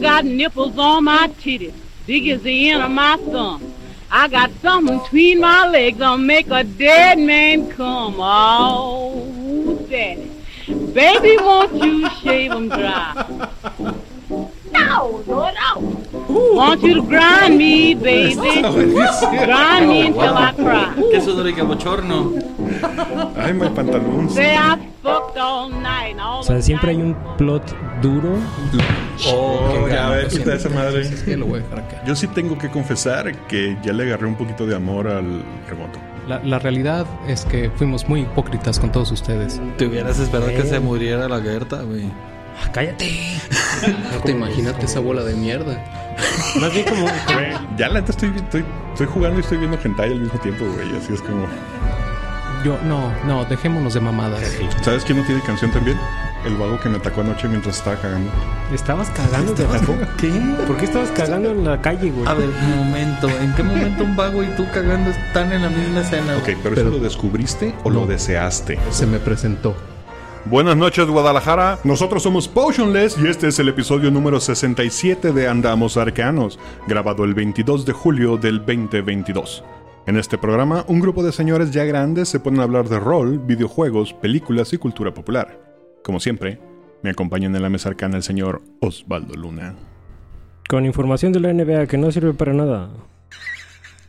got nipples on my titties, big as the end of my thumb. I got something between my legs that'll make a dead man come. Oh, daddy. Baby, won't you shave shave 'em dry? No, Lord, no. Want you to grind me, baby. Grind me until I cry. ¿Qué sonorica bochorno? Ay, my pantalones. Say I fucked all night all O sea, siempre hay un plot duro. Oh, ya ves, está esa madre. Es que lo voy a dejar acá. Yo sí tengo que confesar que ya le agarré un poquito de amor al remoto. La, la realidad es que fuimos muy hipócritas con todos ustedes. Te hubieras esperado que se muriera la Gerta, güey. Ah, ¡Cállate! No te imagínate esa bola de mierda. Más bien como... Ya la neta estoy, estoy, estoy jugando y estoy viendo hentai al mismo tiempo, güey. Así es como... Yo, no, no, dejémonos de mamadas. ¿Sabes quién no tiene canción también? El vago que me atacó anoche mientras estaba cagando. ¿Estabas cagando? ¿Te atacó? ¿Qué? ¿Por qué estabas cagando en la calle, güey? A ver, un momento. ¿En qué momento un vago y tú cagando están en la misma escena? Ok, pero, Pero- ¿eso lo descubriste o lo deseaste? Se me presentó. Buenas noches, Guadalajara. Nosotros somos Potionless y este es el episodio número 67 de Andamos Arcanos, grabado el 22 de julio del 2022. En este programa, un grupo de señores ya grandes se ponen a hablar de rol, videojuegos, películas y cultura popular. Como siempre, me acompañan en la mesa arcana el señor Osvaldo Luna. Con información de la NBA que no sirve para nada.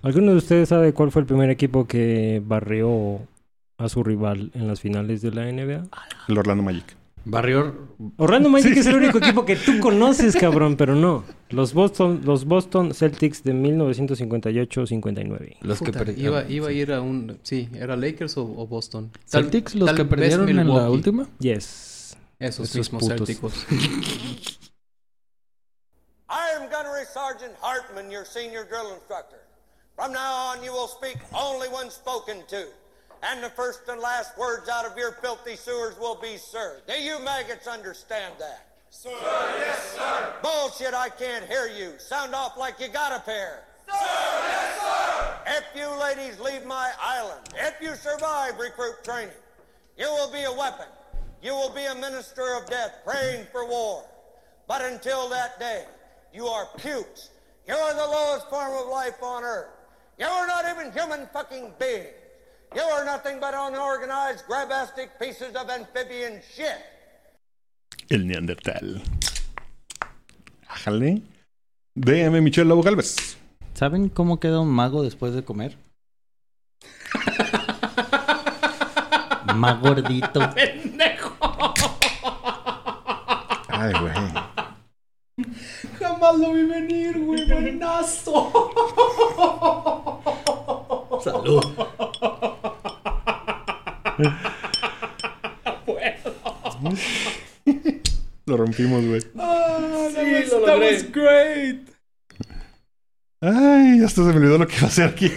¿Alguno de ustedes sabe cuál fue el primer equipo que barrió a su rival en las finales de la NBA? El Orlando Magic. Barrio. Orlando Magic es el único equipo que tú conoces, cabrón, pero no. Los Boston, los Boston Celtics de 1958-59. Los que Puta, perdieron. iba, iba a ir a un... Sí, ¿era Lakers o, o Boston? Celtics, los que perdieron en la última. Yes. Esos, Esos mismos putos. Celticos. I am Gunnery Sergeant Hartman, your senior drill instructor. From now on, you will speak only when spoken to. And the first and last words out of your filthy sewers will be, sir. Do you maggots understand that? Sir, yes, sir. Bullshit, I can't hear you. Sound off like you got a pair. Sir, yes, sir. If you ladies leave my island, if you survive recruit training, you will be a weapon. You will be a minister of death praying for war. But until that day, you are pukes. You are the lowest form of life on earth. You are not even human fucking beings. You are nothing but unorganized, grabastic pieces of amphibian shit. El Neandertal. Ájale. DM Michelle Lobo Galvez. ¿Saben cómo queda un mago después de comer? Más gordito. Ay, güey. Jamás lo vi venir, güey. Buenazo. Salud. Lo rompimos, güey. sí, lo logré. great. Ay, hasta se me olvidó lo que iba a hacer aquí.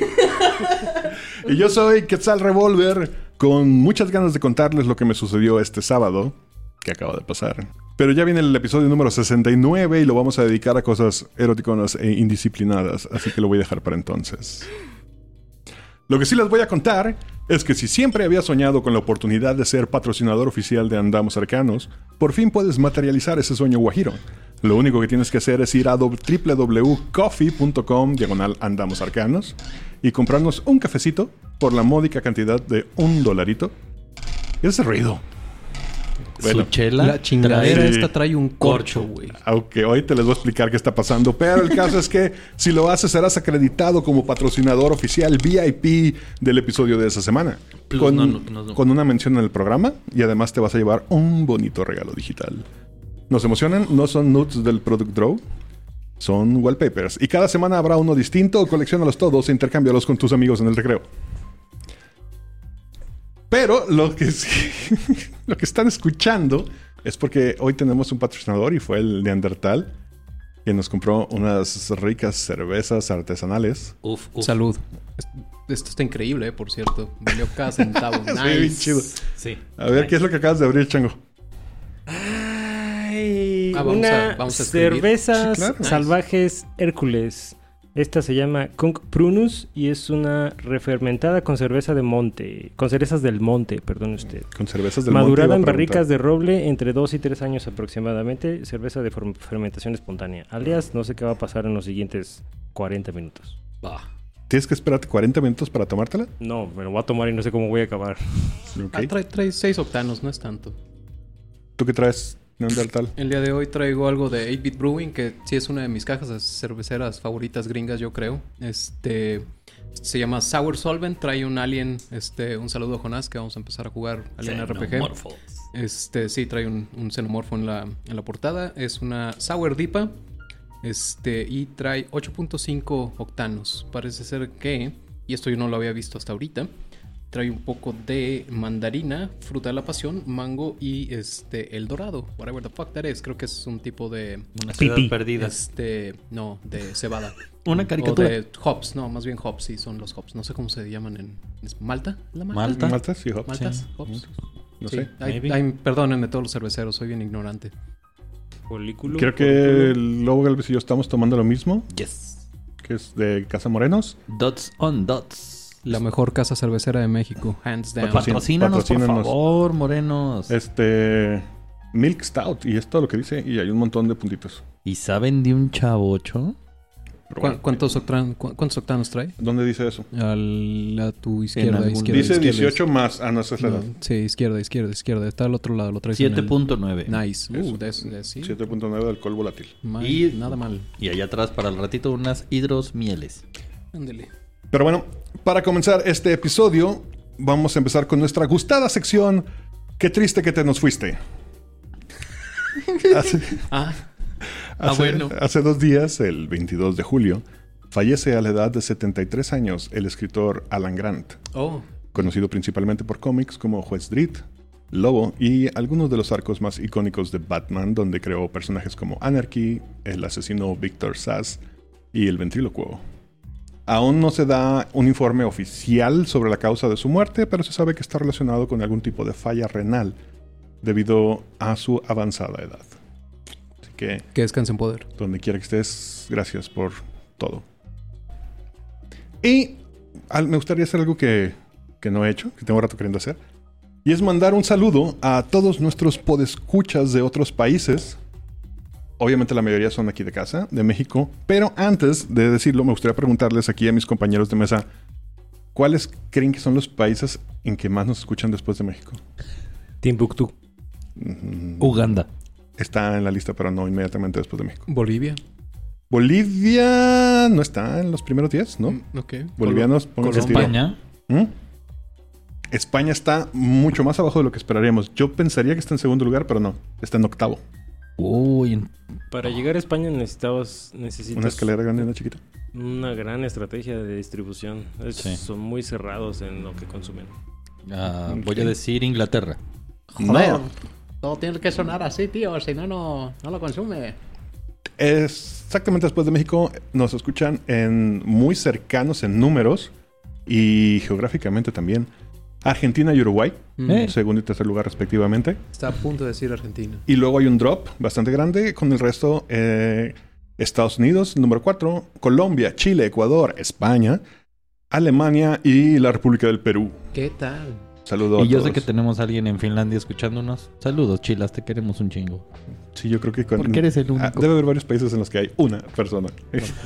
y yo soy Quetzal Revolver, con muchas ganas de contarles lo que me sucedió este sábado, que acaba de pasar. Pero ya viene el episodio número 69 y lo vamos a dedicar a cosas eroticonas e indisciplinadas, así que lo voy a dejar para entonces. Lo que sí les voy a contar es que si siempre había soñado con la oportunidad de ser patrocinador oficial de Andamos Arcanos, por fin puedes materializar ese sueño guajiro. Lo único que tienes que hacer es ir a www.coffee.com diagonal Andamos Arcanos y comprarnos un cafecito por la módica cantidad de un dolarito. ¿Y ese ruido? Bueno, Su chela. La chingadera trae- esta trae un corcho, güey. aunque hoy te les voy a explicar qué está pasando, pero el caso es que si lo haces serás acreditado como patrocinador oficial VIP del episodio de esa semana. Plus, Con, no, no, no, no. con una mención en el programa y además te vas a llevar un bonito regalo digital. ¿Nos emocionan? No son nudes del Product Draw. Son wallpapers. Y cada semana habrá uno distinto. Colecciónalos todos e intercámbialos con tus amigos en el recreo. Pero lo que sí- lo que están escuchando es porque hoy tenemos un patrocinador y fue el Neandertal que nos compró unas ricas cervezas artesanales. Uf, uf. Salud. Es- Esto está increíble, eh, por cierto. Valió cada centavo. Sí, bien nice. chido. Sí. A ver, ¿qué es lo que acabas de abrir, Chango? Ay, Ah, vamos una a- vamos a cervezas Sí, claro. salvajes Hércules. Esta se llama Kung Prunus y es una refermentada con cerveza de monte, con cerezas del monte, perdón usted. Con cervezas del Madurada monte en iba a preguntar. barricas de roble entre 2 y 3 años aproximadamente, cerveza de fermentación espontánea. Alias, no sé qué va a pasar en los siguientes 40 minutos. Bah. ¿Tienes que esperarte 40 minutos para tomártela? No, me lo voy a tomar y no sé cómo voy a acabar. Ok. Ah, trae, trae 6 octanos, no es tanto. ¿Tú qué traes, Neandertal? El día de hoy traigo algo de 8-Bit Brewing, que sí es una de mis cajas de cerveceras favoritas gringas, yo creo. Este se llama Sour Solvent, trae un alien, este, un saludo a Jonás, que vamos a empezar a jugar Alien RPG. Este, sí, trae un, un xenomorfo en la, en la portada. Es una Sour Dipa. Este, y trae 8.5 octanos. Parece ser que, y esto yo no lo había visto hasta ahorita, trae un poco de mandarina, fruta de la pasión, mango y este, el dorado. Whatever the fuck that is. Creo que es un tipo de. Una ciudad Pipí. perdida. Este, no, de cebada. Una O caricatura. de hops, no, más bien hops, sí, son los hops. No sé cómo se llaman en. ¿es ¿Malta? ¿La Malta? Malta. ¿Maltas? Sí, hops. ¿Maltas? Sí. Hops. No Sí. sé. Ay, Maybe. ay, perdónenme todos los cerveceros, soy bien ignorante. Folículo. Creo que el Lobo Galvez y yo estamos tomando lo mismo, Yes. que es de Casa Morenos. Dots on dots. La mejor casa cervecera de México, hands down. Patrocin- Patrocínanos, por favor, morenos. Este. Milk Stout. Y es todo lo que dice. Y hay un montón de puntitos. ¿Y saben de un chavocho? Pero ¿Cu- bueno, ¿Cuántos, octan- cu- ¿Cuántos octanos trae? ¿Dónde dice eso? Al- a tu izquierda, algún- izquierda. dice izquierda, 18 más. Ah, no, esa es la No, edad. sí, izquierda, izquierda, izquierda. Está al otro lado, lo traes en el- 7.9. Nice. Uh, de- sí. 7.9 de alcohol volátil. Y- Nada mal. Y allá atrás para el ratito unas hidros mieles. Ándele. Pero bueno, para comenzar este episodio, vamos a empezar con nuestra gustada sección. Qué triste que te nos fuiste. Hace, Ah, Ah, hace- bueno. hace dos días, el 22 de julio, fallece a la edad de 73 años el escritor Alan Grant, oh. conocido principalmente por cómics como Juez Dredd, Lobo y algunos de los arcos más icónicos de Batman, donde creó personajes como Anarchy, el asesino Victor Sass y el ventrílocuo. Aún no se da un informe oficial sobre la causa de su muerte, pero se sabe que está relacionado con algún tipo de falla renal debido a su avanzada edad. Así que, Que descanse en poder. donde quiera que estés, gracias por todo. Y al- me gustaría hacer algo que, que no he hecho, que tengo rato queriendo hacer. Y es mandar un saludo a todos nuestros podescuchas de otros países. Obviamente la mayoría son aquí de casa, de México. Pero antes de decirlo, me gustaría preguntarles aquí a mis compañeros de mesa, ¿cuáles creen que son los países en que más nos escuchan después de México? Timbuktu. Mm, Uganda. Está en la lista, pero no inmediatamente después de México. Bolivia. Bolivia no está en los primeros 10, ¿no? Mm, Ok. Bolivianos, tiro. España. ¿Mm? España está mucho más abajo de lo que esperaríamos. Yo pensaría que está en segundo lugar, pero no. Está en octavo. Uy, Para llegar a España necesitabas necesitas Una escalera grande una chiquita. una gran estrategia de distribución. Es- Sí. Son muy cerrados en lo que consumen. ah, voy a decir Inglaterra. No. Todo tiene que sonar así, tío, si no, no, no lo consume. Exactamente después de México nos escuchan en muy cercanos en números y geográficamente también. Argentina y Uruguay, Mm. Eh. segundo y tercer lugar respectivamente. Está a punto de decir Argentina. Y luego hay un drop bastante grande con el resto. eh, Estados Unidos, número 4. Colombia, Chile, Ecuador, España, Alemania y la República del Perú. ¿Qué tal? Saludos Y yo a sé que tenemos a alguien en Finlandia escuchándonos. Saludos, chilas, te queremos un chingo. Sí, yo creo que con- Porque eres el Ah, único. debe haber varios países en los que hay una persona.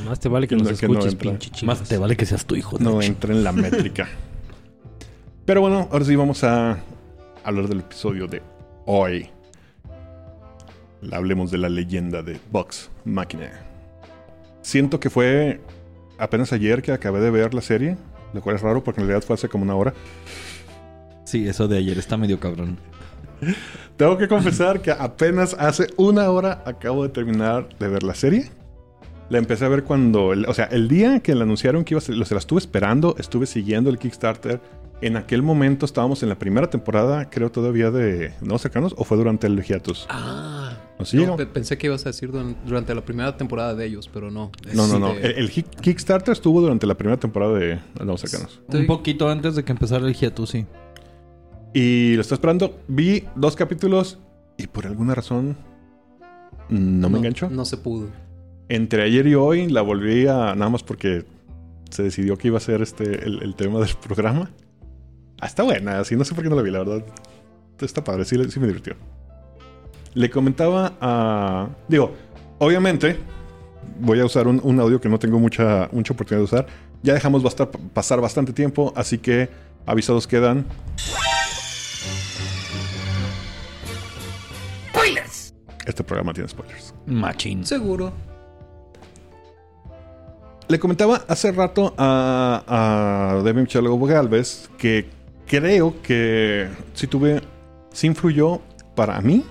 Más te vale que No, nos que no escuches, pinche. Más te vale que seas tu hijo. de no entra en la métrica. Pero bueno, ahora sí vamos a hablar del episodio de hoy. Hablemos de la leyenda de Vox Machina. Siento que fue apenas ayer que acabé de ver la serie, lo cual es raro porque en realidad fue hace como una hora. Sí, eso de ayer está medio cabrón. Tengo que confesar que apenas hace una hora acabo de terminar de ver la serie. La empecé a ver cuando, o sea, el día que la anunciaron que iba a ser, o sea, la estuve esperando, estuve siguiendo el Kickstarter. En aquel momento estábamos en la primera temporada, creo todavía de No Cercanos, o fue durante el hiatus. Ah. ¿No, No, pensé que ibas a decir duran- durante la primera temporada de ellos, pero no. no, no, no. Este, El, el Ki- Kickstarter estuvo durante la primera temporada de No Cercanos. Estoy- Un poquito antes de que empezara el hiatus, sí. Y lo estoy esperando. Vi dos capítulos y por alguna razón no me enganchó. No se pudo. Entre ayer y hoy la volví a. Nada más porque se decidió que iba a ser este el, el tema del programa. Ah, está buena, así no sé por qué no la vi, la verdad. Está padre, sí, sí me divirtió. Le comentaba a. Digo, obviamente, voy a usar un, un audio que no tengo mucha, mucha oportunidad de usar. Ya dejamos basta- pasar bastante tiempo, así que avisados quedan. Este programa tiene spoilers. Machín. Seguro. Le comentaba hace rato a, a David Galvez que creo que sí tuve, sí influyó para mí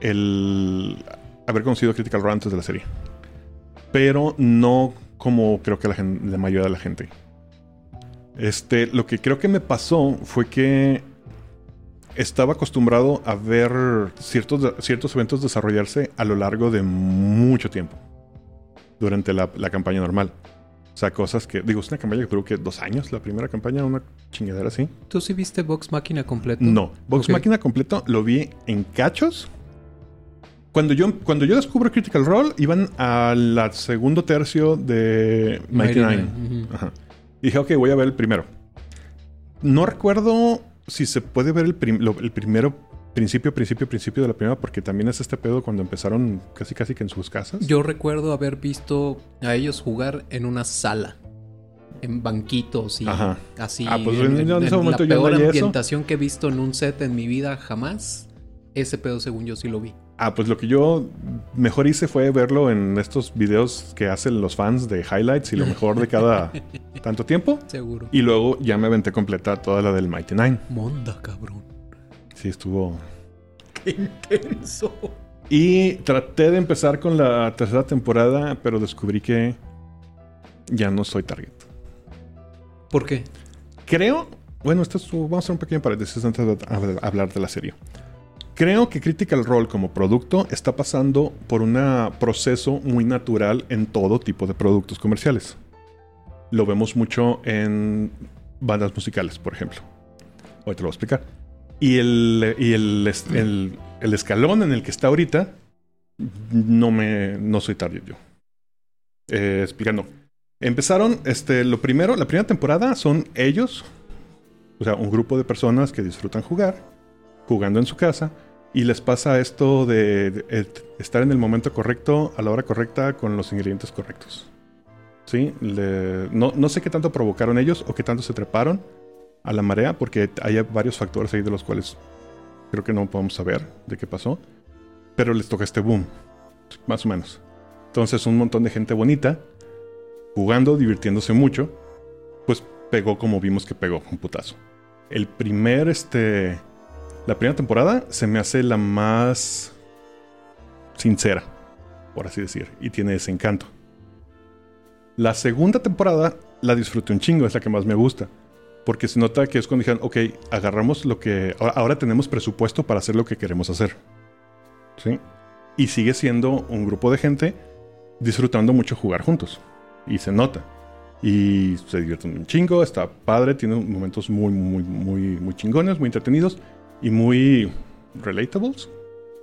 el haber conocido Critical Role antes de la serie. Pero no como creo que la, la mayoría de la gente. Este, lo que creo que me pasó fue que estaba acostumbrado a ver ciertos, ciertos eventos desarrollarse a lo largo de mucho tiempo durante la, la campaña normal. O sea, cosas que. Digo, es una campaña que creo que dos años, la primera campaña, una chingadera así. ¿Tú sí viste Vox Máquina completo? No. Vox Ok. Máquina completo lo vi en cachos. Cuando yo, cuando yo descubro Critical Role, iban al segundo tercio de Mighty Nine. Ujú. Ajá. Y dije, ok, voy a ver el primero. No recuerdo si se puede ver el, prim- lo- el primero, principio, principio, principio de la primera, porque también es este pedo cuando empezaron casi, casi que en sus casas. Yo recuerdo haber visto a ellos jugar en una sala. En banquitos y Ajá. así. Ah, pues en- en ese momento la yo peor eso. ambientación que he visto en un set en mi vida jamás. Ese pedo, según yo, sí lo vi. Ah, pues lo que yo mejor hice fue verlo en estos videos que hacen los fans de highlights y lo mejor de cada tanto tiempo. Seguro. Y luego ya me aventé completa toda la del Mighty Nine. Monda, cabrón. Sí, estuvo. Qué intenso. Y traté de empezar con la tercera temporada, pero descubrí que ya no soy target. ¿Por qué? Creo. Bueno, esto es- vamos a hacer un pequeño paréntesis antes de hab- hablar de la serie. Creo que Critical Role como producto está pasando por un proceso muy natural en todo tipo de productos comerciales. Lo vemos mucho en bandas musicales, por ejemplo. Ahorita lo voy a explicar. Y el, y el, el- escalón en el que está ahorita, no me. no soy target yo. Eh, explicando. Empezaron, este, lo primero, la primera temporada son ellos, o sea, un grupo de personas que disfrutan jugar, jugando en su casa, y les pasa esto de, estar en el momento correcto, a la hora correcta, con los ingredientes correctos. ¿Sí? No, no sé qué tanto provocaron ellos o qué tanto se treparon a la marea, porque hay varios factores ahí de los cuales creo que no podemos saber de qué pasó, pero les toca este boom, más o menos. Entonces, un montón de gente bonita jugando, divirtiéndose mucho, pues pegó como vimos que pegó, un putazo. El primer, este, la primera temporada se me hace la más sincera, por así decir, y tiene ese encanto. La segunda temporada la disfruté un chingo, es la que más me gusta. Porque se nota que es cuando dijeron, ok, agarramos lo que. Ahora, ahora tenemos presupuesto para hacer lo que queremos hacer. ¿Sí? Y sigue siendo un grupo de gente disfrutando mucho jugar juntos. Y se nota. Y se divierten un chingo, está padre, tiene momentos muy, muy, muy, muy chingones, muy entretenidos y muy relatables.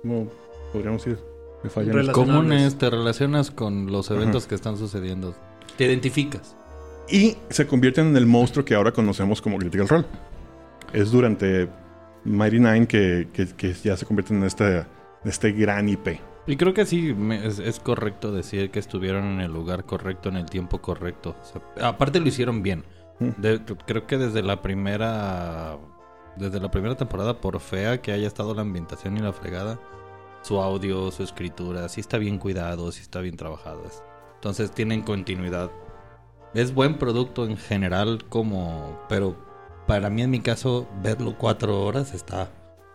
Como podríamos decir, me fallan. Comunes, te relacionas con los eventos que están sucediendo. Te identificas. Y se convierten en el monstruo que ahora conocemos como Critical Role. Es durante Mighty Nine que, que- que ya se convierten en este, este gran IP. Y creo que sí, es, es correcto decir que estuvieron en el lugar correcto, en el tiempo correcto. O sea, aparte lo hicieron bien. Mm. De- creo que desde la primera desde la primera temporada, por fea que haya estado la ambientación y la fregada, su audio, su escritura, sí está bien cuidado, sí está bien trabajado. es- Entonces tienen continuidad. Es buen producto en general, como. Pero para mí, en mi caso, verlo cuatro horas está.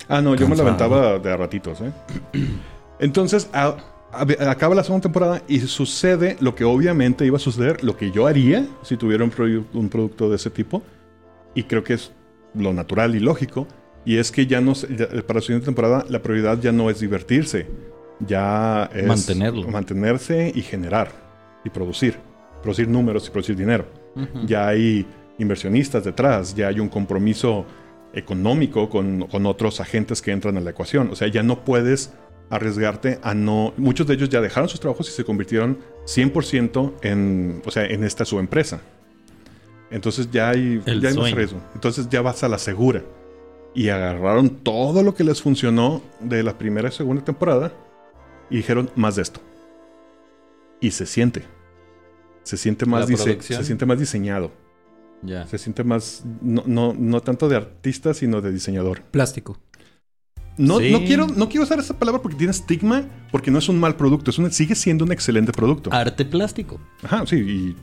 Ah, no, yo me lo aventaba de a ratitos, ¿eh? Entonces, a- a- acaba la segunda temporada y sucede lo que obviamente iba a suceder, lo que yo haría si tuviera un, produ- un producto de ese tipo. Y creo que es lo natural y lógico. Y es que ya no ya- para la siguiente temporada la prioridad ya no es divertirse. Ya es Mantenerlo. mantenerse y generar y producir. Producir números y producir dinero. Ya hay inversionistas detrás, ya hay un compromiso económico con, con otros agentes que entran a la ecuación. O sea, ya no puedes arriesgarte a no... Muchos de ellos ya dejaron sus trabajos y se convirtieron 100% en, o sea, en esta su empresa. Entonces ya hay, El ya hay más riesgo. Entonces ya vas a la segura. Y agarraron todo lo que les funcionó de la primera y segunda temporada y dijeron más de esto. Y se siente. Se siente más, dise- se siente más diseñado. Ya. Se siente más, no, no, no tanto de artista, sino de diseñador. Plástico. No, Sí. no, quiero, no quiero usar esa palabra porque tiene estigma, porque no es un mal producto, es un- sigue siendo un excelente producto. Arte plástico. Ajá, sí, y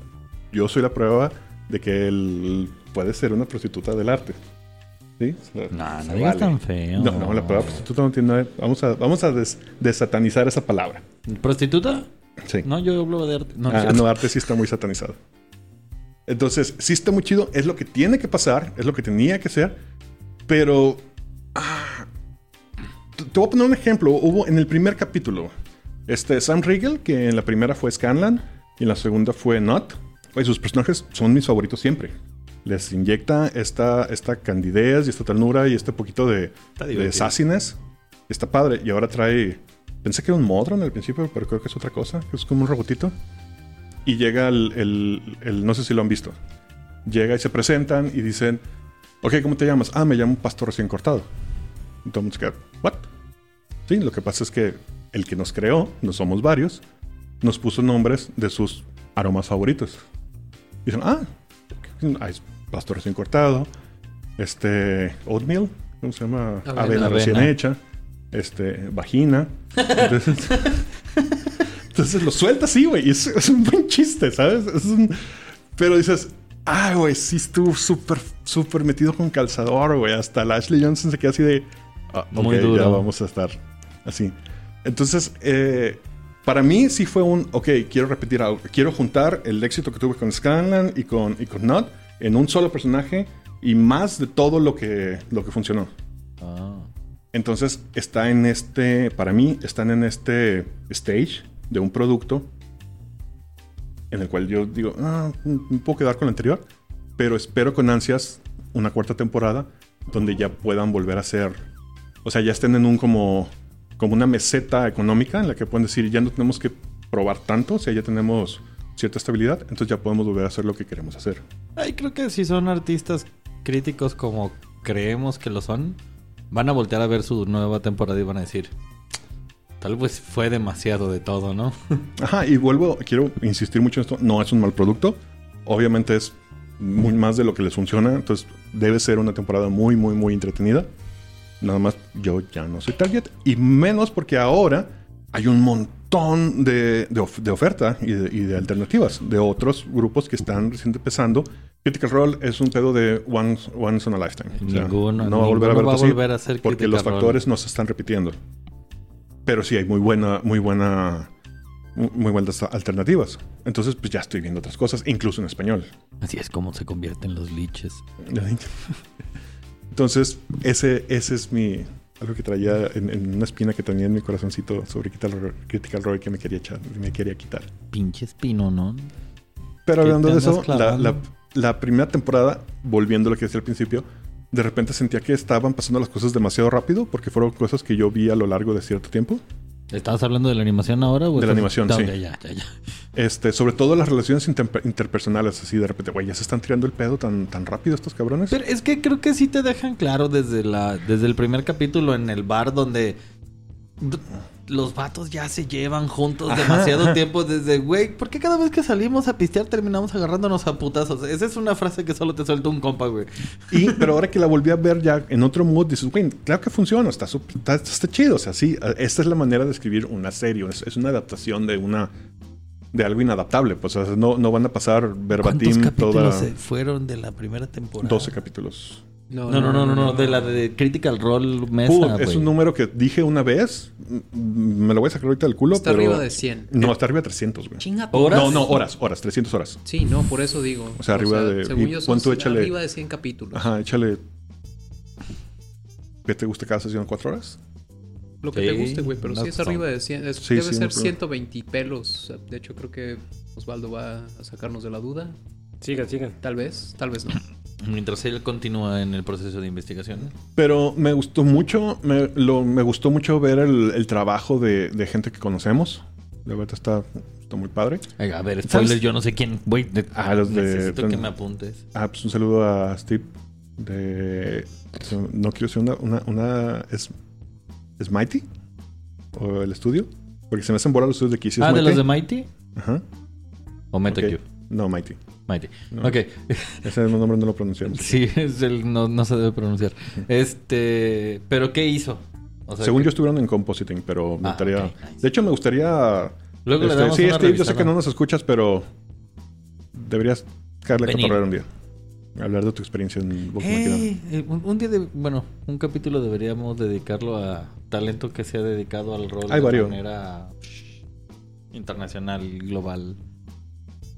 yo soy la prueba de que él puede ser una prostituta del arte. ¿Sí? No, no digas vale. tan feo. No, no, la palabra prostituta no tiene nada. Vamos a, vamos a des- desatanizar esa palabra. ¿Prostituta? Sí. No, yo hablo de arte. No, ah, no, arte sí está muy satanizado. Entonces, sí está muy chido, es lo que tiene que pasar, es lo que tenía que ser, pero... ah, te voy a poner un ejemplo. Hubo en el primer capítulo, este Sam Riegel, que en la primera fue Scanlan y en la segunda fue Not. Oye, sus personajes son mis favoritos siempre. Les inyecta esta, esta candidez y esta ternura y este poquito de, de sassiness. Está padre. Y ahora trae... Pensé que era un Modron al principio, pero creo que es otra cosa. que Es como un robotito. Y llega el, el- el- No sé si lo han visto. Llega y se presentan y dicen... Ok, ¿cómo te llamas? Ah, me llamo Pastor recién cortado. Y todo el mundo se queda... ¿What? Sí, lo que pasa es que el que nos creó, no somos varios, nos puso nombres de sus aromas favoritos. Y dicen, ah, es pastor recién cortado, este, oatmeal, ¿cómo se llama? Avena. Avena, recién Avena. hecha, este, vagina. Entonces, entonces lo suelta así, güey, es, es un buen chiste, ¿sabes? Es un- pero dices, ah, güey, sí estuvo súper, súper metido con calzador, güey, hasta el Ashley Johnson se queda así de, ah, Muy ya vamos a estar así. Entonces, eh, para mí sí fue un, ok, quiero repetir algo. Quiero juntar el éxito que tuve con Scanlan y con, y con Nod en un solo personaje y más de todo lo que, lo que funcionó. Ah. Entonces, está en este, para mí, están en este stage de un producto en el cual yo digo, ah, me puedo quedar con el anterior, pero espero con ansias una cuarta temporada donde ya puedan volver a ser, o sea, ya estén en un como, como una meseta económica en la que pueden decir, ya no tenemos que probar tanto, o sea, ya tenemos cierta estabilidad, entonces ya podemos volver a hacer lo que queremos hacer. Ay, creo que si son artistas críticos como creemos que lo son, van a voltear a ver su nueva temporada y van a decir, tal vez fue demasiado de todo, ¿no? Ajá, y vuelvo, quiero insistir mucho en esto, no es un mal producto, obviamente es muy más de lo que les funciona, entonces debe ser una temporada muy, muy, muy entretenida. Nada más yo ya no soy target, y menos porque ahora hay un montón de, de of- de oferta y de, y de alternativas de otros grupos que están recién empezando. Critical Role es un pedo de once, once in a lifetime. O sea, Ninguno- no va a volver a, ninguno ver va a volver a hacer porque los Role. factores no se están repitiendo. Pero sí hay muy buena, muy buena, mu- muy buenas alternativas. Entonces, pues ya estoy viendo otras cosas, incluso en español. Así es como se convierten los liches. Entonces, ese, ese es mi algo que traía en, en una espina que tenía en mi corazoncito sobre Critical, Critical Role que me quería echar, me quería quitar. Pinche espino, ¿no? Pero ¿Qué hablando de eso, la- la primera temporada, volviendo a lo que decía al principio, de repente sentía que estaban pasando las cosas demasiado rápido porque fueron cosas que yo vi a lo largo de cierto tiempo. ¿Estabas hablando de la animación ahora? o De la animación, sí. Ya, ya, ya, ya. Este, sobre todo las relaciones inter- interpersonales, así de repente, güey, ya se están tirando el pedo tan, tan rápido estos cabrones. Pero es que creo que sí te dejan claro desde la desde el primer capítulo en el bar donde los vatos ya se llevan juntos Ajá, demasiado ajá. tiempo desde, güey, ¿por qué cada vez que salimos a pistear terminamos agarrándonos a putazos? Esa es una frase que solo te suelta un compa, güey. Y, pero ahora que la volví a ver ya en otro mood, dices, güey, claro que funciona, está, está, está chido. O sea, sí, eh, esta es la manera de escribir una serie, es, es una adaptación de una de algo inadaptable. Pues o sea, no, no van a pasar ¿Cuántos verbatim capítulos toda fueron de la primera temporada? 12 capítulos. No, no, no, no, no, de la de Critical Role Mesa, Put, güey. es un número que dije una vez, me lo voy a sacar ahorita del culo, Está pero... arriba de 100. No, está arriba de 300, güey. Chinga ¿Horas? No, no, horas, horas, 300 horas. Sí, no, por eso digo. O sea, arriba de- Según yo, tú, échale- arriba de 100 capítulos. Ajá, échale... ¿Qué te gusta cada sesión? ¿Cuatro horas? Lo que Sí, te guste, güey, pero no sí es arriba de 100. es- Sí, debe sí, ser no creo. 120 y pelos. De hecho, creo que Osvaldo va a sacarnos de la duda. Sigan, sigan. Tal vez, tal vez no. Mientras él continúa en el proceso de investigación. Pero me gustó mucho, me, lo- me gustó mucho ver el, el trabajo de, de gente que conocemos. De verdad está, está muy padre. A ver, spoiler, ¿Sabes? yo no sé quién. Güey, de- Ah, los de- necesito que me apuntes. Ah, pues un saludo a Steve de... No quiero decir una... una, una ¿es, ¿Es Mighty? ¿O el estudio? Porque se me hacen bolas los estudios de aquí. ¿Sí es ah, de los de Mighty Ajá. o ok. No, Mighty. Mighty. No. Ok. Ese nombre no lo pronunciamos. Sí, es el, no, no se debe pronunciar. Este, pero ¿qué hizo? O sea, Según que- yo estuvieron en compositing, pero me Ah, gustaría... ok, nice. De hecho, me gustaría... Luego le este, damos sí, una Steve, yo sé que no nos escuchas, pero... Deberías caerle a cotorrear un día. Hablar de tu experiencia en Hero. Hey, eh, un, un día de, bueno, un capítulo deberíamos dedicarlo a talento que se ha dedicado al rol Hay de varios. manera internacional, global.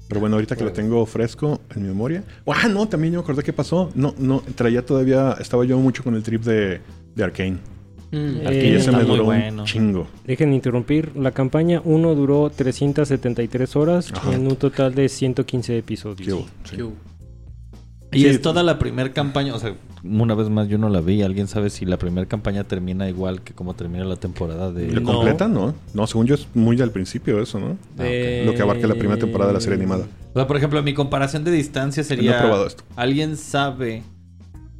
Pero bueno, ahorita que lo tengo fresco en mi memoria. Ah, no, también yo me acordé qué pasó. No, no, traía todavía. Estaba yo mucho con el trip de, de Arkane. Mm. Arkane Eh, ese está me duró bueno. un chingo. Dejen interrumpir. La campaña 1 duró 373 horas Ajá. en un total de 115 episodios. Sí. Q. Y Sí, es toda la primera campaña, o sea, una vez más yo no la vi. ¿Alguien sabe si la primera campaña termina igual que como termina la temporada de... ¿Le No. completa? No. No, según yo es muy al principio eso, ¿no? Eh, Lo que abarca la primera temporada de la serie animada. O sea, por ejemplo, mi comparación de distancia sería... No he probado esto. ¿Alguien sabe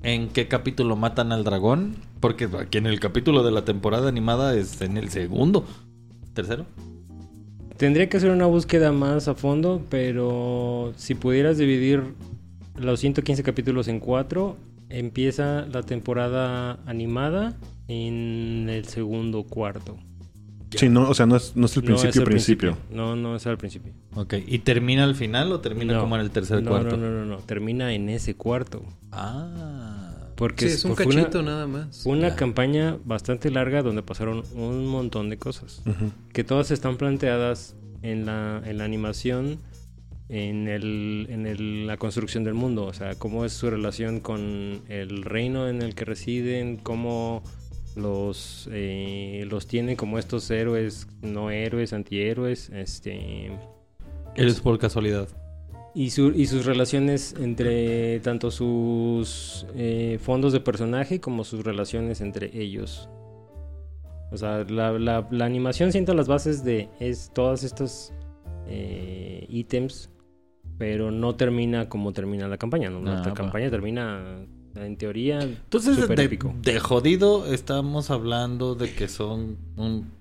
en qué capítulo matan al dragón? Porque aquí en el capítulo de la temporada animada es en el segundo. ¿Tercero? Tendría que hacer una búsqueda más a fondo, pero si pudieras dividir los 115 capítulos en cuatro, empieza la temporada animada en el segundo cuarto. Sí, no, o sea, no es, no es el No es principio, al principio. No, no es al principio. Ok. ¿Y termina al final o termina No. como en el tercer no, cuarto? No, no, no, no, termina en ese cuarto. Ah. Porque Sí, es un una- cachito nada más. Una Ya. campaña bastante larga donde pasaron un montón de cosas. Que todas están planteadas en la, en la animación, en, el, en el- la construcción del mundo. O sea, cómo es su relación con el reino en el que residen, cómo los, eh, los tienen como estos héroes, no héroes, antihéroes. Este, Eres por casualidad. y, su- y sus relaciones entre tanto sus eh, fondos de personaje como sus relaciones entre ellos. O sea, la, la- la animación sienta las bases de es todas estos eh, ítems, pero no termina como termina la campaña. ¿no? Ah, la va. campaña termina, en teoría, Entonces, de, épico. de jodido, estamos hablando de que son un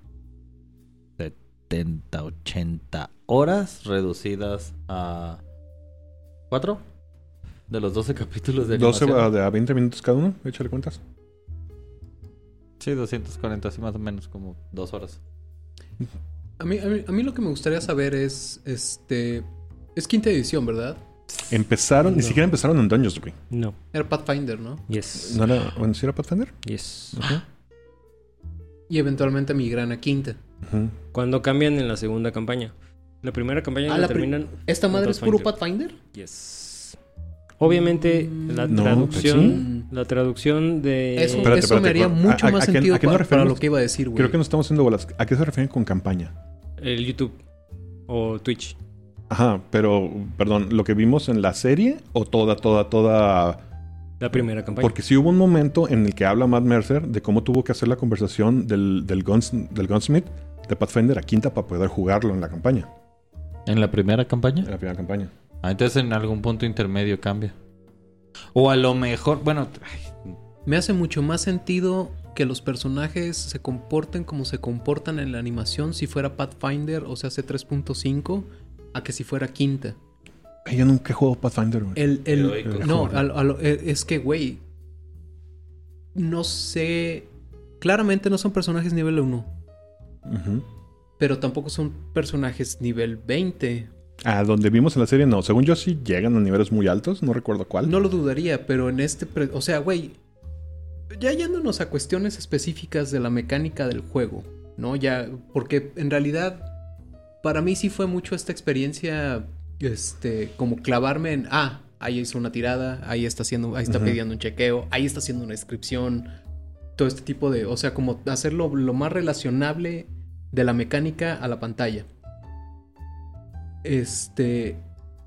70, 80 horas reducidas a 4 de los 12 capítulos de 12 animación. a, de a 20 minutos cada uno, échale cuentas. Sí, 240, así más o menos como 2 horas. A mí, a, mí, a mí lo que me gustaría saber es, este... Es quinta edición, ¿verdad? Empezaron, ni siquiera empezaron en Dungeons, güey. No. Era Pathfinder, ¿no? Yes. ¿No era, bueno, sí era Pathfinder? Yes. Y eventualmente migran a quinta. Ujú. Cuando cambian en la segunda campaña. La primera campaña Ah, la la terminan. ¿Esta madre es puro Pathfinder. Yes. Obviamente la No, traducción, la traducción de Eso, Espérate, eso me espérate, haría ¿a- mucho a- más a sentido para, lo que iba a decir, güey. Creo que nos estamos haciendo bolas. ¿A qué se refieren con campaña? el YouTube o Twitch. Ajá, pero, perdón, ¿lo que vimos en la serie o toda, toda, toda? La primera campaña. Porque sí hubo un momento en el que habla Matt Mercer de cómo tuvo que hacer la conversación del, del, guns- del Gunsmith de Pathfinder a quinta para poder jugarlo en la campaña, ¿En la primera campaña? en la primera campaña. Ah, entonces en algún punto intermedio cambia. O a lo mejor, bueno, ay, Me hace mucho más sentido que los personajes se comporten como se comportan en la animación si fuera Pathfinder o sea, hace 3.5 a que si fuera quinta. Yo nunca he jugado Pathfinder, güey. El, el- Heroicos. no, a lo- a lo- eh, es que, güey, no sé. Claramente no son personajes nivel 1, Ujú. pero tampoco son personajes nivel 20. Ah, donde vimos en la serie, no. Según yo sí llegan a niveles muy altos, no recuerdo cuál. No lo dudaría, pero en este. o sea, güey. Ya yéndonos a cuestiones específicas de la mecánica del juego, ¿no? Ya. Porque en realidad. Para mí sí fue mucho esta experiencia. Este. Como clavarme en. Ah, ahí hizo una tirada. Ahí está haciendo. Ahí está pidiendo un chequeo. Ahí está haciendo una descripción. Todo este tipo de. O sea, como hacerlo lo más relacionable de la mecánica a la pantalla. Este.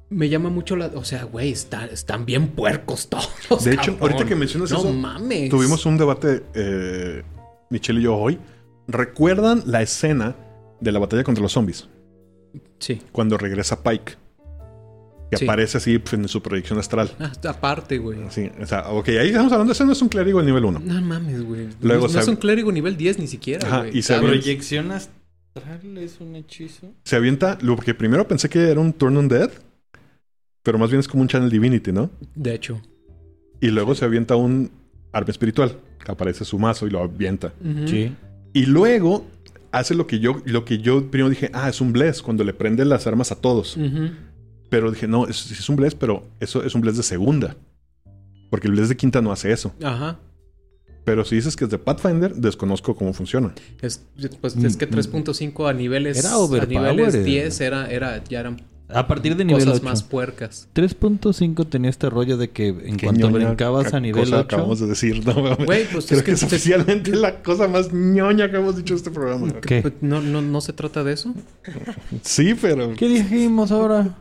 Me llama mucho la. O sea, güey, está- están bien puercos todos. De hecho, cabrón. ahorita que mencionas no eso, mames. Tuvimos un debate, eh, Michelle y yo hoy. ¿Recuerdan la escena de la batalla contra los zombies? Sí. cuando regresa Pike. Que Sí. aparece así pues, en su proyección astral. Ah, aparte, güey. Sí, o sea, ok, ahí estamos hablando, ese no es un clérigo de nivel 1. No mames, güey. Luego no, no es un clérigo nivel 10 ni siquiera, Ajá, güey. y se Proyección astral es un hechizo. Se avienta, lo que primero pensé que era un Turn Undead, pero más bien es como un Channel Divinity, ¿no? De hecho. Y luego se avienta un arma espiritual, que aparece su mazo y lo avienta. Sí. Y luego hace lo que yo, lo que yo primero dije, ah, es un bless, cuando le prende las armas a todos. Pero dije, no, es, es un bless, pero eso es un bless de segunda. Porque el bless de quinta no hace eso. Ajá. Pero si dices que es de Pathfinder, desconozco cómo funciona. Es, pues, es que 3.5 a niveles, Era a niveles 10 era, era, ya eran A partir de nivel cosas 8. más puercas. 3.5 tenía este rollo de que en Qué cuanto ñoña brincabas ca- a nivel cosa 8. acabamos de decir, no mames. Güey, pues Creo es que, que es oficialmente la cosa más ñoña que hemos dicho en este programa. ¿Qué? Pues, no, no, no se trata de eso. Sí, pero... ¿Qué dijimos ahora?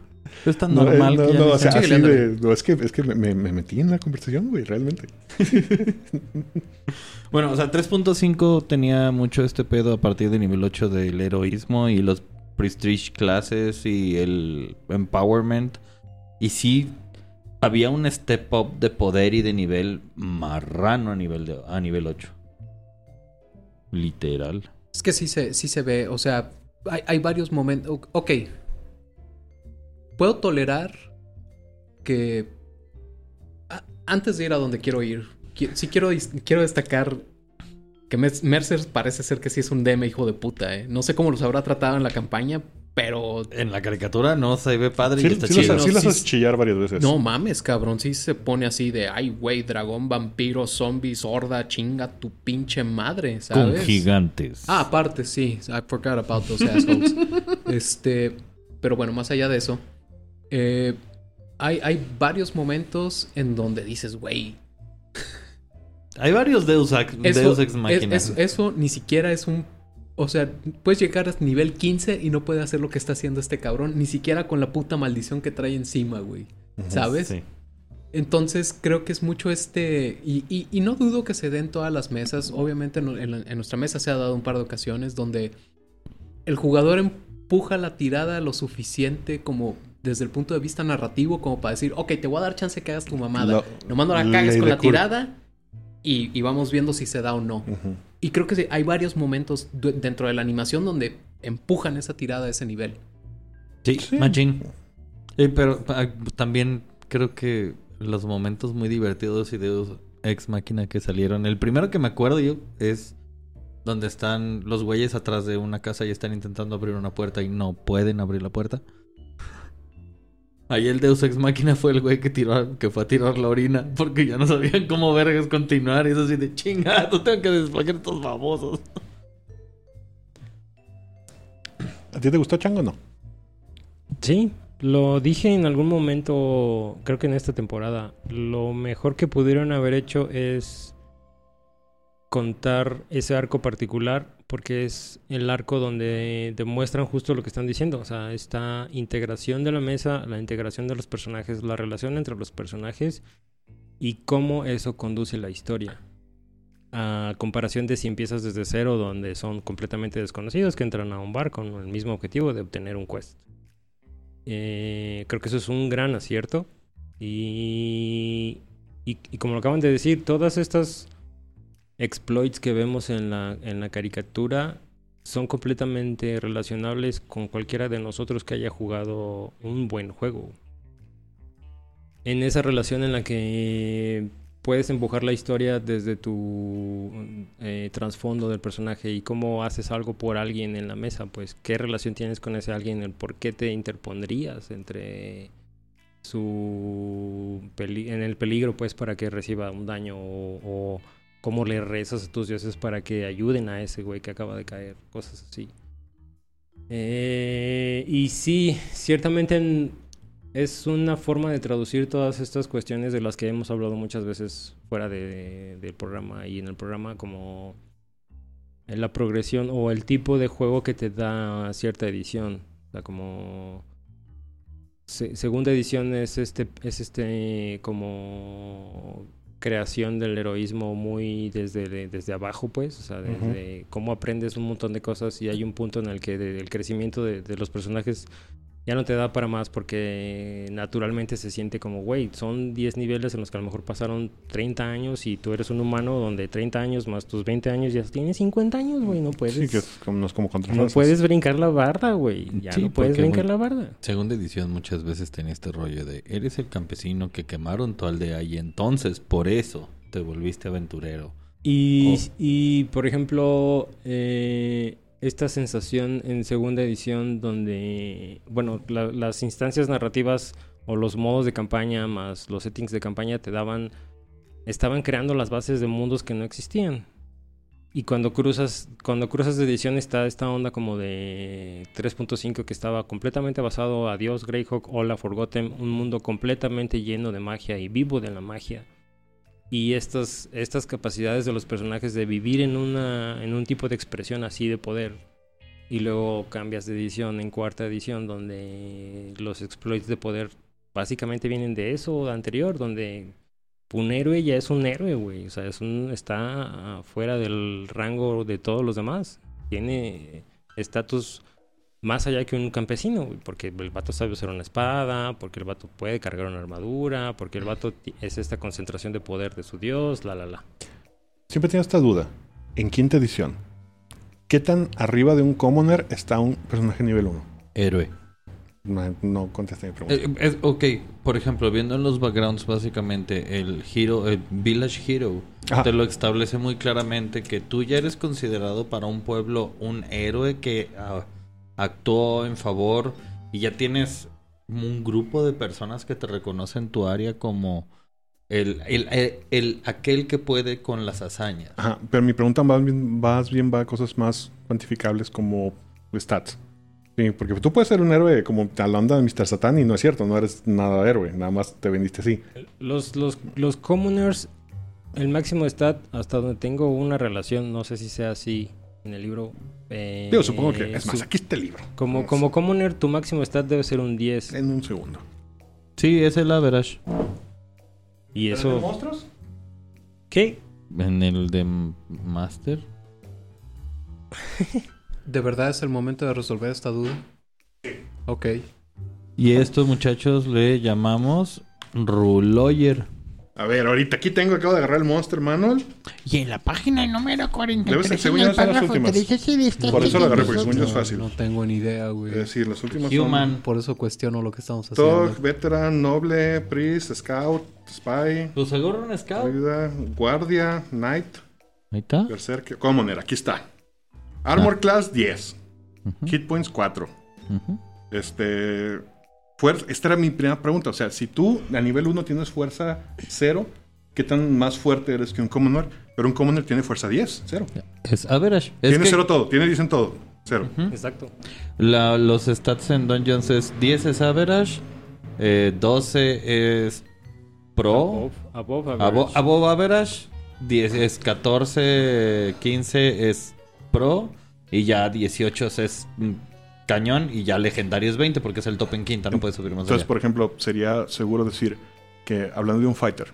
Es tan No, eh, normal no, que ya no, o sea, se- así de... no, es que, es que me, me- me metí en la conversación, güey, realmente. Bueno, o sea, 3.5 tenía mucho este pedo a partir de nivel 8 del heroísmo y los prestige classes y el empowerment. Y sí, había un step up de poder y de nivel marrano a nivel, a nivel 8. Literal. Es que sí se, sí se ve, o sea, hay, hay varios momentos. Ok. Puedo tolerar que. antes de ir a donde quiero ir, qui- sí quiero, quiero destacar que Mercer parece ser que sí es un DM hijo de puta, ¿eh? No sé cómo los habrá tratado en la campaña, pero. En la caricatura no se ve padre Sí, y está sí chido. los, sí No, sí- haces chillar varias veces. No mames, cabrón. Sí se pone así de, ay, güey, dragón, vampiro, zombies, horda, chinga tu pinche madre, Con ¿sabes? gigantes. Ah, aparte, sí. I forgot about those assholes. este. Pero bueno, más allá de eso. eh, hay, hay varios momentos en donde dices, güey. Hay varios Deus, Ex- Eso, Deus Ex Machina. es- eso ni siquiera es un. O sea, puedes llegar a nivel 15 y no puede hacer lo que está haciendo este cabrón. Ni siquiera con la puta maldición que trae encima, güey. ¿Sabes? Sí. Entonces creo que es mucho este... Y, y- y no dudo que se den todas las mesas. Obviamente en, en- en nuestra mesa se ha dado un par de ocasiones donde el jugador empuja la tirada lo suficiente como desde el punto de vista narrativo como para decir, ok, te voy a dar chance que hagas tu mamada. Lo- Nomás no la cagues con la Cool. tirada y, y vamos viendo si se da o no. Y creo que sí, hay varios momentos dentro de la animación donde empujan esa tirada a ese nivel. Sí, Sí. machín. Eh, pero ah, también creo que los momentos muy divertidos y de ex máquina que salieron. El primero que me acuerdo yo es donde están los güeyes atrás de una casa y están intentando abrir una puerta y no pueden abrir la puerta. Ahí el Deus Ex Máquina fue el güey que tiró, que fue a tirar la orina porque ya no sabían cómo vergas continuar. Y es así de chingado, tengo que desbloquear estos babosos. ¿A ti te gustó Chango o no? Sí, lo dije en algún momento, creo que en esta temporada. Lo mejor que pudieron haber hecho es contar ese arco particular porque es el arco donde demuestran justo lo que están diciendo, o sea, esta integración de la mesa, la integración de los personajes, la relación entre los personajes y cómo eso conduce la historia. A comparación de si empiezas desde cero, donde son completamente desconocidos que entran a un bar con el mismo objetivo de obtener un quest. Eh, creo que eso es un gran acierto. Y, y, y como lo acaban de decir, todas estas exploits que vemos en la, en la caricatura son completamente relacionables con cualquiera de nosotros que haya jugado un buen juego. En esa relación en la que puedes empujar la historia desde tu eh, trasfondo del personaje y cómo haces algo por alguien en la mesa, pues qué relación tienes con ese alguien, el por qué te interpondrías entre su en el peligro pues para que reciba un daño o cómo le rezas a tus dioses para que ayuden a ese güey que acaba de caer, cosas así. Eh, y sí, ciertamente en- es una forma de traducir todas estas cuestiones de las que hemos hablado muchas veces fuera de- del programa y en el programa como la progresión o el tipo de juego que te da cierta edición. O sea, como se- segunda edición es este es este como creación del heroísmo muy desde, desde abajo, pues, o sea, desde cómo aprendes un montón de cosas y hay un punto en el que de- el crecimiento de, de los personajes ya no te da para más porque naturalmente se siente como, güey, son 10 niveles en los que a lo mejor pasaron 30 años y tú eres un humano donde 30 años más tus 20 años ya tienes 50 años, güey, no puedes... Sí, que es como, no es como contra No puedes brincar la barda, güey. Ya Sí, no puedes brincar muy- la barda. Segunda edición muchas veces tenía este rollo de eres el campesino que quemaron tu aldea y entonces por eso te volviste aventurero. Y, Oh. y, por ejemplo, eh, esta sensación en segunda edición donde, bueno, la- las instancias narrativas o los modos de campaña más los settings de campaña te daban, estaban creando las bases de mundos que no existían. Y cuando cruzas, cuando cruzas de edición está esta onda como de 3.5 que estaba completamente basado a Dios, Greyhawk, Hola, Forgotten, un mundo completamente lleno de magia y vivo de la magia y estas, estas capacidades de los personajes de vivir en, una, en un tipo de expresión así de poder. Y luego cambias de edición en cuarta edición donde los exploits de poder básicamente vienen de eso anterior, donde un héroe ya es un héroe, güey. O sea, es un, está fuera del rango de todos los demás. Tiene estatus más allá que un campesino, porque el vato sabe usar una espada, porque el vato puede cargar una armadura, porque el vato es esta concentración de poder de su dios, la la la. Siempre tengo esta duda. En quinta edición, ¿qué tan arriba de un commoner está un personaje nivel 1? Héroe. No, no contesté mi pregunta. Eh, es- ok, por ejemplo, viendo en los backgrounds básicamente el hero, el village hero, Ajá. te lo establece muy claramente que tú ya eres considerado para un pueblo un héroe que ah, actuó en favor y ya tienes un grupo de personas que te reconocen tu área como el, el, el- el- aquel que puede con las hazañas. Ajá, pero mi pregunta más bien, más bien va a cosas más cuantificables como stats. Sí, porque tú puedes ser un héroe como a la onda de Mr. Satan y no es cierto, no eres nada héroe, nada más te vendiste así. Los, los, los commoners, el máximo stat, hasta donde tengo una relación, no sé si sea así en el libro. eh, Digo, supongo que... Es más, su- aquí está el libro. como, como commoner, tu máximo stat debe ser un 10. En un segundo. Sí, es el average. Y eso... monstruos? ¿Qué? En el de Master. ¿De verdad es el momento de resolver esta duda? Ok. Y estos muchachos le llamamos Ruloyer. A ver, ahorita aquí tengo, acabo de agarrar el Monster Manual. Y en la página número 43, Debe ser, según yo, son las últimas. Por eso lo agarré, porque según yo es fácil. no tengo ni idea, güey. Es decir, los últimos son... Human. Por eso cuestiono lo que estamos haciendo. Tog, Veteran, Noble, Priest, Scout, Spy, Pues seguro un scout. Ayuda, Guardia, Knight, Ahí está. Berserker, Commoner, aquí está. Armor Class 10. Hit Points 4. Ujú. Este. Fuerza, esta era mi primera pregunta. O sea, si tú a nivel 1 tienes fuerza 0, ¿qué tan más fuerte eres que un Commoner? Pero un Commoner tiene fuerza 10, 0. Es average. Es Tiene que 0 todo, tiene 10 en todo, 0. Exacto. la- los stats en Dungeons es 10 es average, eh, 12 es pro, Above, above abo- average. above average, 10 es 14, 15 es pro y ya 18 es mm, cañón y ya legendario es 20 porque es el top en quinta, no puedes subir más Entonces, allá. por ejemplo, sería seguro decir que hablando de un fighter,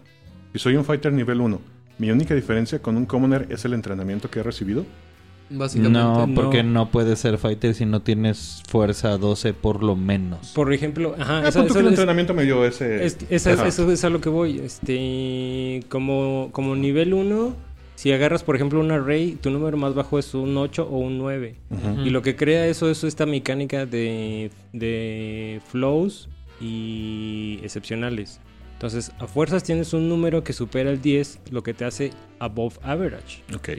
si soy un fighter nivel 1, mi única diferencia con un Commoner es el entrenamiento que he recibido. Básicamente. No, no. porque no puedes ser fighter si no tienes fuerza 12 por lo menos. Por ejemplo, ajá, Ah, esa- que el es- entrenamiento me dio ese. Es, esa- Ajá. eso es a lo que voy. Este, como, como nivel 1, si agarras, por ejemplo, un array, tu número más bajo es un 8 o un 9. Ujú. Y lo que crea eso es esta mecánica de, de flows y excepcionales. Entonces, a fuerzas tienes un número que supera el 10, lo que te hace above average. Ok.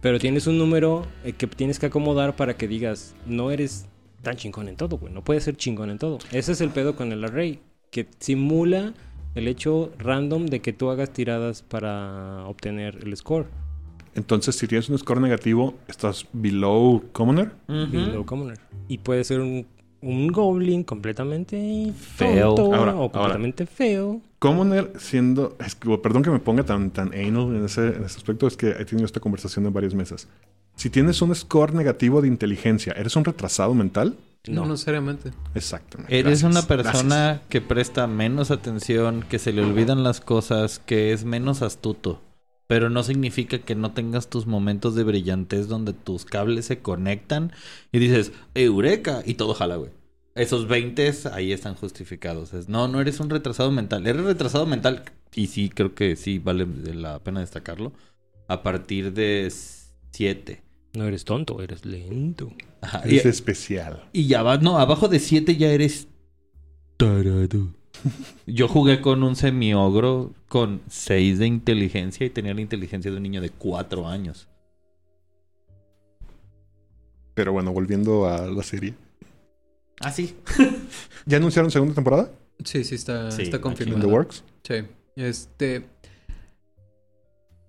Pero tienes un número eh, que tienes que acomodar para que digas, no eres tan chingón en todo, güey. No puedes ser chingón en todo. Ese es el pedo con el array, que simula el hecho random de que tú hagas tiradas para obtener el score. Entonces, si tienes un score negativo, estás below Commoner. Below commoner. Y puede ser un, un goblin completamente Feo. Ahora, o ahora. completamente feo. Commoner siendo. es que, perdón que me ponga tan, tan anal en ese, en ese aspecto, es que he tenido esta conversación en varias mesas. Si tienes un score negativo de inteligencia, ¿eres un retrasado mental? No, necesariamente. Exactamente. Eres Gracias, una gracias. persona que presta menos atención, que se le olvidan las cosas, que es menos astuto. Pero no significa que no tengas tus momentos de brillantez donde tus cables se conectan y dices, ¡Eureka! Y todo jala, güey. Esos 20 ahí están justificados. Es, no, no eres un retrasado mental. Eres retrasado mental, y sí, creo que sí vale la pena destacarlo, a partir de 7. No eres tonto, eres lento. Es especial. Y ya va, no, abajo de 7 ya eres tarado. Yo jugué con un semi-ogro con 6 de inteligencia y tenía la inteligencia de un niño de 4 años. Pero bueno, volviendo a la serie. Ah, sí. ¿Ya anunciaron segunda temporada? Sí, sí, está, Sí, está ¿En confirmado. The Works? Sí. Este.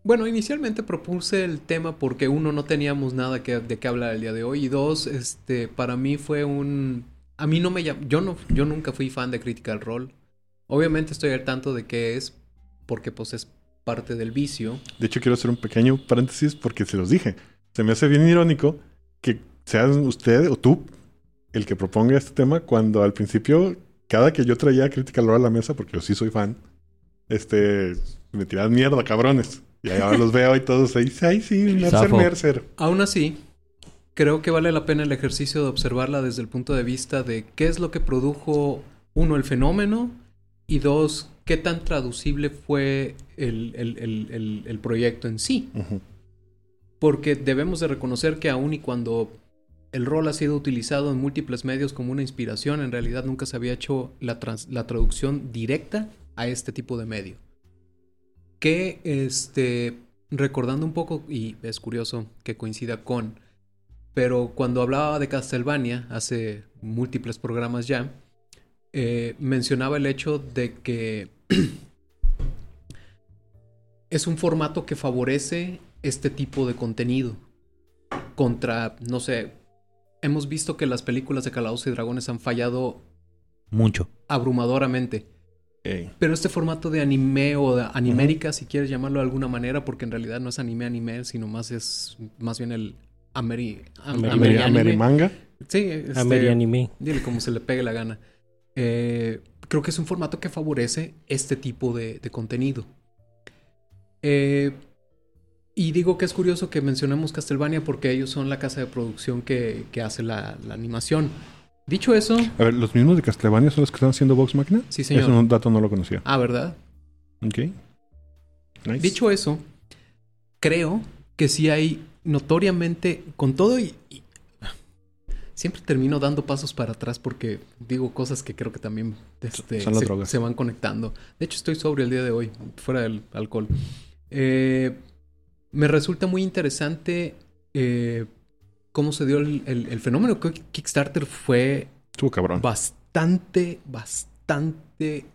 Bueno, inicialmente propuse el tema porque uno no teníamos nada de qué hablar el día de hoy y dos, este, para mí fue un, a mí no me yo no, yo nunca fui fan de Critical Role. Obviamente estoy al tanto de qué es porque pues es parte del vicio. De hecho, quiero hacer un pequeño paréntesis porque se los dije. Se me hace bien irónico que sean usted o tú el que proponga este tema cuando al principio, cada que yo traía Critical Role a la mesa, porque yo sí soy fan, este, me tiraban mierda, cabrones. Y ahora los veo y todos ahí, ay, sí, Mercer, Zafo. Mercer. Aún así, creo que vale la pena el ejercicio de observarla desde el punto de vista de qué es lo que produjo, uno, el fenómeno, y dos, qué tan traducible fue el, el- el- el- el proyecto en sí. Porque debemos de reconocer que aun y cuando el rol ha sido utilizado en múltiples medios como una inspiración, en realidad nunca se había hecho la, trans- la traducción directa a este tipo de medio. Que, este, recordando un poco, y es curioso que coincida con, pero cuando hablaba de Castlevania, hace múltiples programas ya, eh, mencionaba el hecho de que es un formato que favorece este tipo de contenido. Contra, no sé, hemos visto que las películas de Calabozos y Dragones han fallado Mucho. abrumadoramente. Ey. Pero este formato de anime o de animérica, si quieres llamarlo de alguna manera, porque en realidad no es anime anime, sino más es más bien el ameri, am- Ameri- Ameri-. Amerimanga. Sí, este, Amerianime. Dile como se le pegue la gana. Eh, creo que es un formato que favorece este tipo de, de contenido. Eh, y digo que es curioso que mencionemos Castlevania porque ellos son la casa de producción que, que hace la, la animación. Dicho eso, A ver, ¿los mismos de Castlevania son los que están haciendo Vox Máquina? sí señor. Un dato no lo conocía. Ah, ¿verdad? Ok. Nice. Dicho eso, creo que sí hay notoriamente, con todo y, y- siempre termino dando pasos para atrás porque digo cosas que creo que también este, Son las se, drogas. se van conectando. De hecho, estoy sobre el día de hoy, fuera del alcohol. Eh, me resulta muy interesante eh, cómo se dio el, el- el fenómeno. Creo que Kickstarter fue Estuvo cabrón. bastante, bastante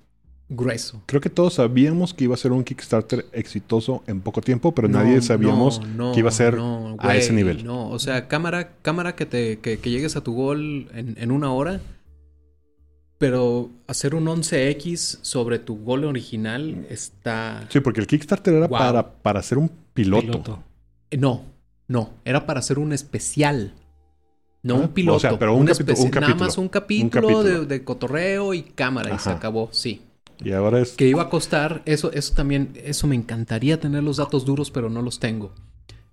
grueso. Creo que todos sabíamos que iba a ser un Kickstarter exitoso en poco tiempo, pero No, nadie sabíamos no, no, que iba a ser a ese nivel. No, o sea, cámara, cámara que te, que, que llegues a tu gol en, en una hora. Pero hacer un 11X sobre tu gol original está. Sí, porque el Kickstarter era Wow. para, para hacer un piloto. Piloto. No, no. Era para hacer un especial. No Ah, un piloto. o sea, pero un capitu- un Nada capítulo. más un capítulo, capítulo. De, de cotorreo y cámara y se acabó, sí. Y ahora es... que iba a costar, eso, eso también, eso me encantaría tener los datos duros, pero no los tengo.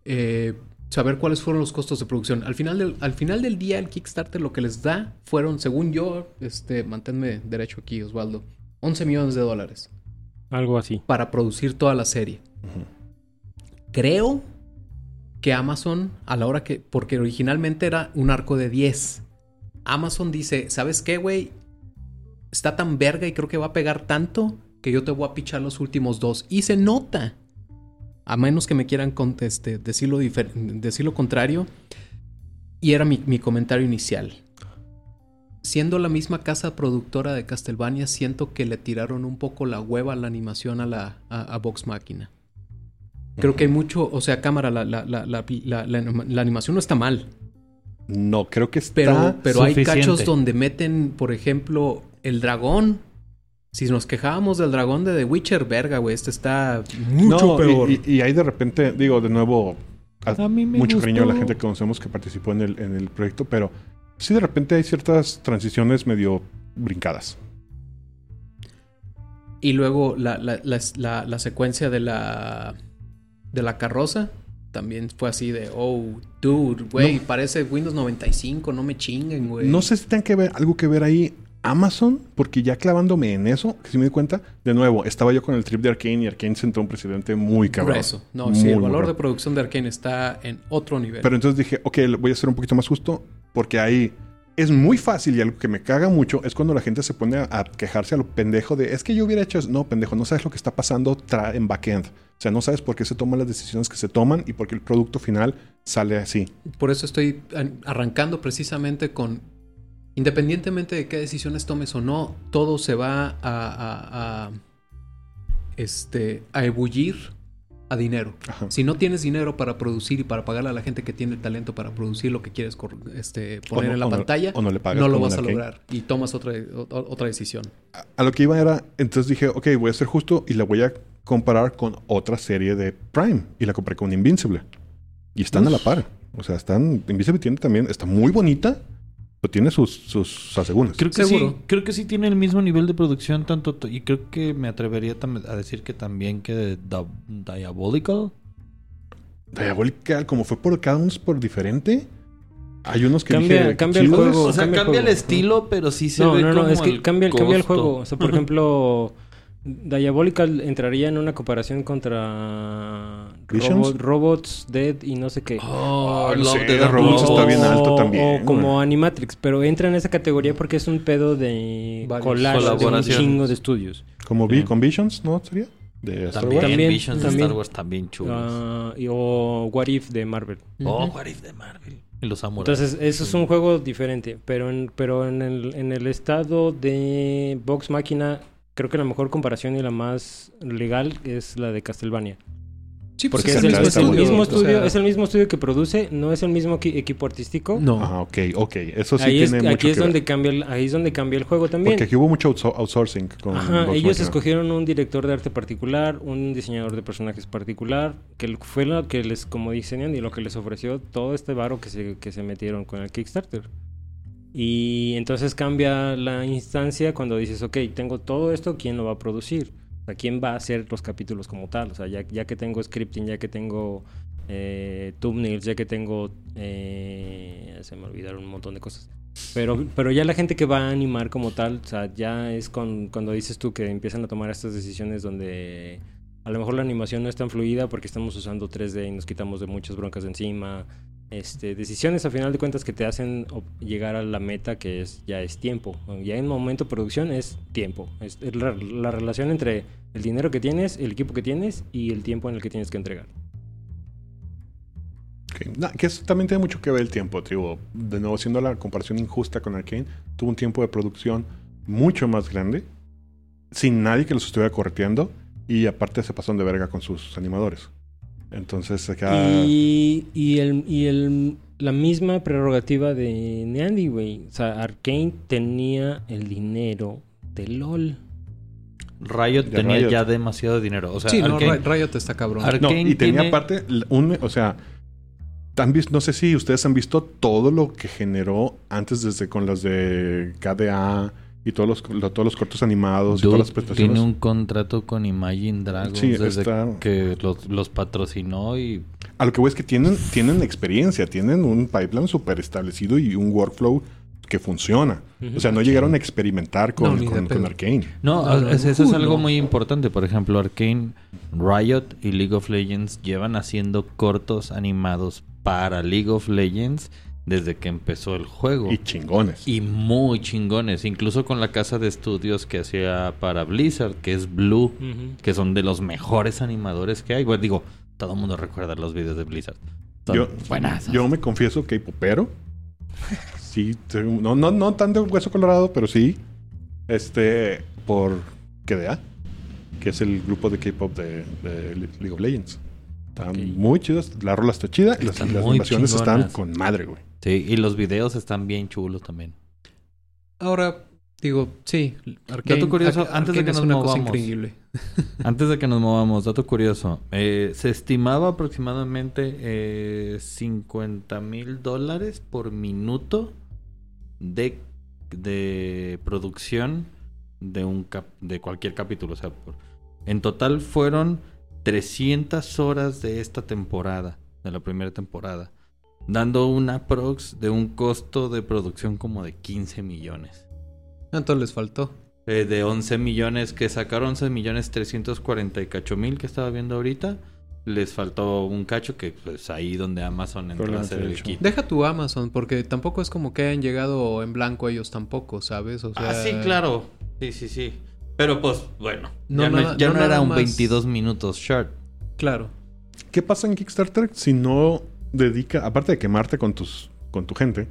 Eh, saber cuáles fueron los costos de producción. Al final, del, al final del día, el Kickstarter lo que les da fueron, según yo, este, manténme derecho aquí, Osvaldo, 11 millones de dólares Algo así. para producir toda la serie. Creo que Amazon, a la hora que, porque originalmente era un arco de 10, Amazon dice, ¿sabes qué, güey? Está tan verga y creo que va a pegar tanto que yo te voy a pichar los últimos dos. Y se nota. A menos que me quieran con- este, decir, lo difer- decir lo contrario. Y era mi, mi comentario inicial. Siendo la misma casa productora de Castlevania, siento que le tiraron un poco la hueva a la animación a la a, a Vox Máquina. Creo que hay mucho, o sea, cámara, la, la, la, la, la- la- la animación no está mal. No, creo que está... Pero, pero hay cachos donde meten, por ejemplo, el dragón. Si nos quejábamos del dragón de The Witcher, verga, güey, este está mucho no, peor. Y, y hay de repente, digo, de nuevo, a- A mí me mucho cariño a la gente que conocemos que participó en el, en el proyecto, pero sí de repente hay ciertas transiciones medio brincadas. Y luego la, la, la, la- la secuencia de la, de la carroza también fue así de, oh, dude, güey, parece Windows 95, no me chinguen, güey. No sé si tenga que ver, algo que ver ahí Amazon, porque ya clavándome en eso, que si me di cuenta, de nuevo, estaba yo con el trip de Arkane y Arkane sentó un presidente muy cabrón. Grueso. No, Muy, sí, el valor de producción de Arkane está en otro nivel. Pero entonces dije, ok, voy a ser un poquito más justo, porque ahí es muy fácil y algo que me caga mucho es cuando la gente se pone a, quejarse a lo pendejo de, es que yo hubiera hecho eso. No, pendejo, no sabes lo que está pasando en backend. O sea, no sabes por qué se toman las decisiones que se toman y por qué el producto final sale así. Por eso estoy an- arrancando precisamente con, independientemente de qué decisiones tomes o no, todo se va a, este, a ebullir a dinero. Ajá. Si no tienes dinero para producir y para pagarle a la gente que tiene el talento para producir lo que quieres este, poner no- en la o no- pantalla, o no le pagas lo como vas a lograr y tomas otra, o- otra decisión. A, a lo que iba era, entonces dije, ok, voy a ser justo y la voy a comparar con otra serie de Prime. Y la compré con Invincible. Y están a la par. O sea, están, Invincible tiene también, está muy bonita, pero tiene sus, sus asegúnes. Creo que Seguro. sí, creo que sí tiene el mismo nivel de producción tanto y creo que me atrevería a decir que también que Di- Diabolical. Diabolical, como fue por cada uno es por diferente. Hay unos que Cambia- dije, cambia el juego. O sea, cambia cambia, el el estilo, pero sí se no, ve no, no, como es que cambia, cambia el juego. O sea, por ejemplo, Diabolical entraría en una comparación contra Robots, Dead y no sé qué. Oh, Love, and Robots está bien alto O- también, O como güey. Animatrix, pero entra en esa categoría porque es un pedo de Varios. collage de un chingo de estudios. Como vi Sí. con Visions, ¿no? ¿Sería? De Star También, Wars. También, Visions de también. Star Wars también chulos. Ah, y- o What If de Marvel. oh. What If de Marvel. Y los. Entonces, eso es un juego diferente. Pero en, pero en, el, en el estado de Vox Máquina, creo que la mejor comparación y la más legal es la de Castlevania. Sí, pues Porque sí, es el, es mismo estudio, o sea, es el mismo estudio que produce, no es el mismo equi- equipo artístico. No. Ah, ok, ok. Eso sí ahí es, tiene mucho aquí es que ver. donde cambia el, ahí es donde cambia el juego también. Porque aquí hubo mucho outso- outsourcing con Ajá, ellos Machina. escogieron un director de arte particular, un diseñador de personajes particular, que fue lo que les, como dicen, y lo que les ofreció todo este varo que se, que se metieron con el Kickstarter. Y entonces cambia la instancia cuando dices, ok, tengo todo esto, ¿quién lo va a producir? O sea, ¿quién va a hacer los capítulos como tal? O sea, ya, que tengo scripting, ya que tengo eh, thumbnails, ya que tengo... eh, se me olvidaron un montón de cosas. Pero, pero ya la gente que va a animar como tal, o sea, ya es con, cuando dices tú que empiezan a tomar estas decisiones donde a lo mejor la animación no es tan fluida porque estamos usando 3D y nos quitamos de muchas broncas encima. Este, decisiones a final de cuentas que te hacen llegar a la meta que es ya es tiempo. Ya en momento de producción es tiempo. Es, la, la relación entre el dinero que tienes, el equipo que tienes y el tiempo en el que tienes que entregar. Que eso también tiene mucho que ver el tiempo, tribu. De nuevo, siendo la comparación injusta con Arkane, tuvo un tiempo de producción mucho más grande, sin nadie que los estuviera correteando, y aparte se pasaron de verga con sus animadores. Entonces, acá. Y, y, el, y el, la misma prerrogativa de Neandy, güey. O sea, Arkane tenía el dinero de LOL. Riot De tenía Riot. ya demasiado dinero. O sea, sí, no, Riot está cabrón. No, Arkane y tenía tiene- aparte un, o sea, no sé si ustedes han visto todo lo que generó antes desde con las de KDA y todos los, lo- todos los cortos animados y todas las prestaciones. tiene un contrato con Imagine Dragons Sí, desde está- que los, los patrocinó y A lo que voy es que tienen, tienen experiencia, tienen un pipeline súper establecido y un workflow que funciona. O sea, no llegaron a experimentar con, No, con, con Arkane. No, No, no, es- eso es algo no. muy importante. Por ejemplo, Arkane, Riot y League of Legends llevan haciendo cortos animados para League of Legends desde que empezó el juego. Y chingones. Y muy chingones, incluso con la casa de estudios que hacía para Blizzard, que es Blue, que son de los mejores animadores que hay. Bueno, digo, todo el mundo recuerda los videos de Blizzard. Son Yo, buenas. yo me confieso que popero. Sí, no, no, no tan de hueso colorado, pero sí. Este, por KDA, que es el grupo de K-pop de, de League of Legends. Están muy chidos. La rola está chida y las, Están las animaciones están con madre, güey. Sí, y los videos están bien chulos también. Ahora, digo, sí. Dato curioso, antes de que nos una cosa movamos. increíble. Antes de que nos movamos, dato curioso. eh, se estimaba aproximadamente eh, 50 mil dólares por minuto de, de producción de un cap- de cualquier capítulo. O sea, por- en total fueron 300 horas de esta temporada, de la primera temporada, dando una prox de un costo de producción como de 15 millones. Entonces les faltó. Eh, de 11 millones que sacaron 11 millones 348 mil que estaba viendo ahorita. Les faltó un cacho que pues ahí donde Amazon entró a hacer el kit. Deja tu Amazon, porque tampoco es como que hayan llegado en blanco ellos tampoco, ¿sabes? O sea, Ah, sí, claro. Sí, sí, sí. Pero pues, bueno. No ya no, nada- ya no no nada era un más- 22 minutos short. Claro. ¿Qué pasa en Kickstarter si no dedica, aparte de quemarte con tus con tu gente,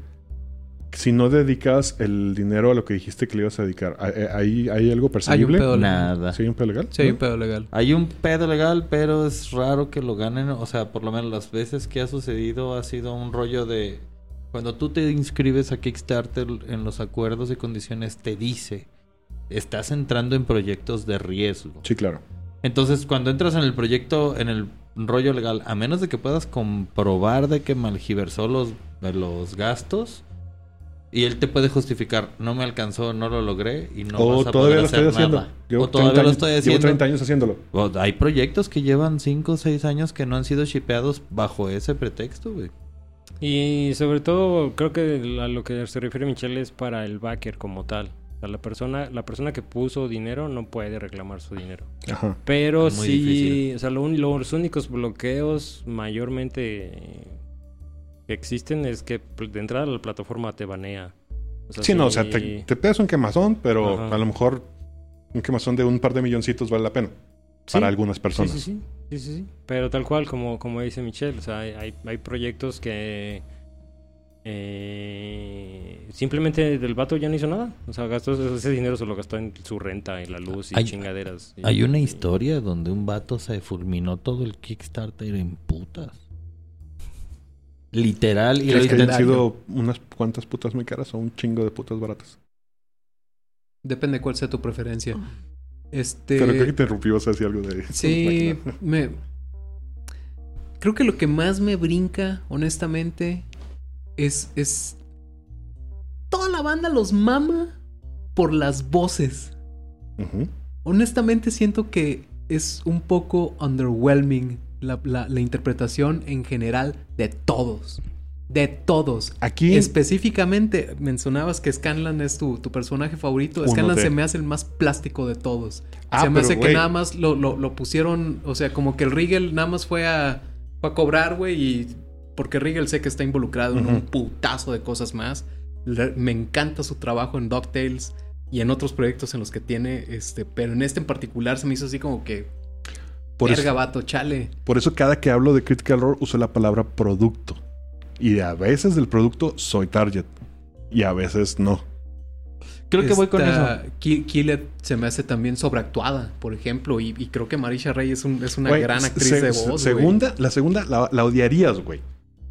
si no dedicas el dinero a lo que dijiste que le ibas a dedicar? ¿Hay, hay algo perseguible? pedo legal. Nada. ¿Sí hay un pedo legal? Sí, hay ¿No? un pedo legal. Hay un pedo legal, pero es raro que lo ganen. O sea, por lo menos las veces que ha sucedido ha sido un rollo de... Cuando tú te inscribes a Kickstarter en los acuerdos y condiciones te dice, estás entrando en proyectos de riesgo. Sí, claro. Entonces, cuando entras en el proyecto, en el rollo legal, a menos de que puedas comprobar de que malgiversó los, los gastos, y él te puede justificar, no me alcanzó, no lo logré, y no o vas a todavía poder lo hacer estoy haciendo. nada. Llevo o todavía 30 lo estoy Llevo haciendo. 30 años haciéndolo. O- hay proyectos que llevan 5 o 6 años que no han sido shipeados bajo ese pretexto, güey. Y sobre todo, creo que a lo que se refiere Michelle es para el backer como tal. O sea, la persona, la persona que puso dinero no puede reclamar su dinero. Ajá. Pero Muy sí, difícil. o sea, lo un- los únicos bloqueos mayormente que existen es que pl- de entrada la plataforma te banea. O sea, Sí, no, o sea, te, te pegas un quemazón, pero Ajá. a lo mejor un quemazón de un par de milloncitos vale la pena. Sí. Para algunas personas. Sí, sí, sí. Sí, sí, sí. Pero tal cual, como, como dice Michelle, o sea, hay, hay, hay proyectos que eh, simplemente el vato ya no hizo nada. O sea, gastó ese dinero se lo gastó en su renta, en la luz y Hay- chingaderas. Y- Hay una y- historia donde un vato se fulminó todo el Kickstarter en putas. Literal. Y lo ¿Crees que sido unas cuantas putas muy caras o un chingo de putas baratas? Depende cuál sea tu preferencia. Este. Pero creo que te interrumpí, vas a decir algo de... Sí, me. Creo que lo que más me brinca, honestamente, es. es. Toda la banda los mama por las voces. Honestamente siento que es un poco underwhelming la, la- la interpretación en general de todos. De todos. Aquí... Específicamente, mencionabas que Scanlan es tu, tu personaje favorito. Uno Scanlan de- se me hace el más plástico de todos. Ah, se me pero, hace que nada más lo, lo- lo pusieron, o sea, como que el Rigel nada más fue a, fue a cobrar, güey, y porque Rigel sé que está involucrado en un putazo de cosas más. Le- me encanta su trabajo en DuckTales y en otros proyectos en los que tiene, este, pero en este en particular se me hizo así como que, Por verga, eso, vato, chale. por eso cada que hablo de Critical Role uso la palabra producto. Y a veces del producto soy target. Y a veces no. Creo que voy con eso. Ki- Killet se me hace también sobreactuada, por ejemplo, y, y creo que Marisha Rey es, un- es una gran actriz se- de voz. segunda, la segunda la, la odiarías, güey.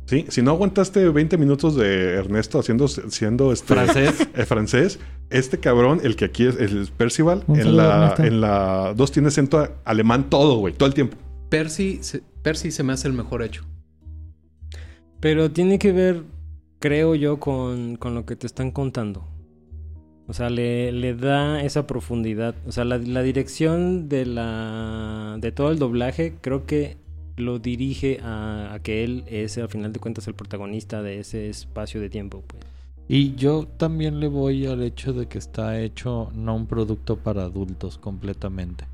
¿Sí? Si no aguantaste 20 minutos de Ernesto haciendo, siendo este, Francés. eh, francés, este cabrón, el que aquí es el Percival, en saludo, la, Ernesto. en la 2 tiene acento alemán todo, güey, todo el tiempo. Percy, se, Percy se me hace el mejor hecho. Pero tiene que ver, creo yo, con, con lo que te están contando. O sea, le, le da esa profundidad. O sea, la, la dirección de la de todo el doblaje creo que lo dirige a, a que él es, al final de cuentas, el protagonista de ese espacio de tiempo. Pues. Y yo también le voy al hecho de que está hecho no un producto para adultos completamente.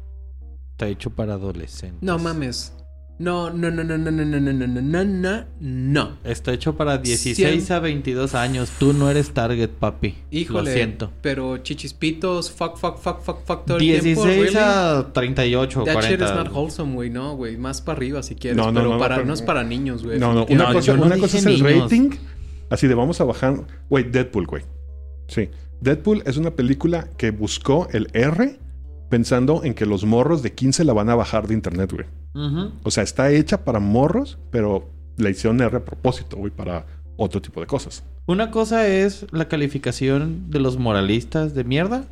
Está hecho para adolescentes. No mames. No, no, no, no, no, no, no, no, no, no, no, no, no. Está hecho para 16 a 22 años. Tú no eres target, papi. Híjole. Lo siento. Pero chichispitos, fuck, fuck, fuck, fuck, fuck todo el tiempo. 16 really? a 38, That shit 40. is not wholesome, güey. No, güey. Más para arriba si quieres. No, no, pero no, no, para, pero- no es para niños, güey. No, no, una definitivamente. cosa, no una cosa es el niños. rating. Así de vamos a bajar. Güey, Deadpool, güey. Sí. Deadpool es una película que buscó el R pensando en que los morros de 15 la van a bajar de internet, güey. O sea, está hecha para morros, pero la hicieron R a propósito, güey, para otro tipo de cosas. Una cosa es la calificación de los moralistas de mierda.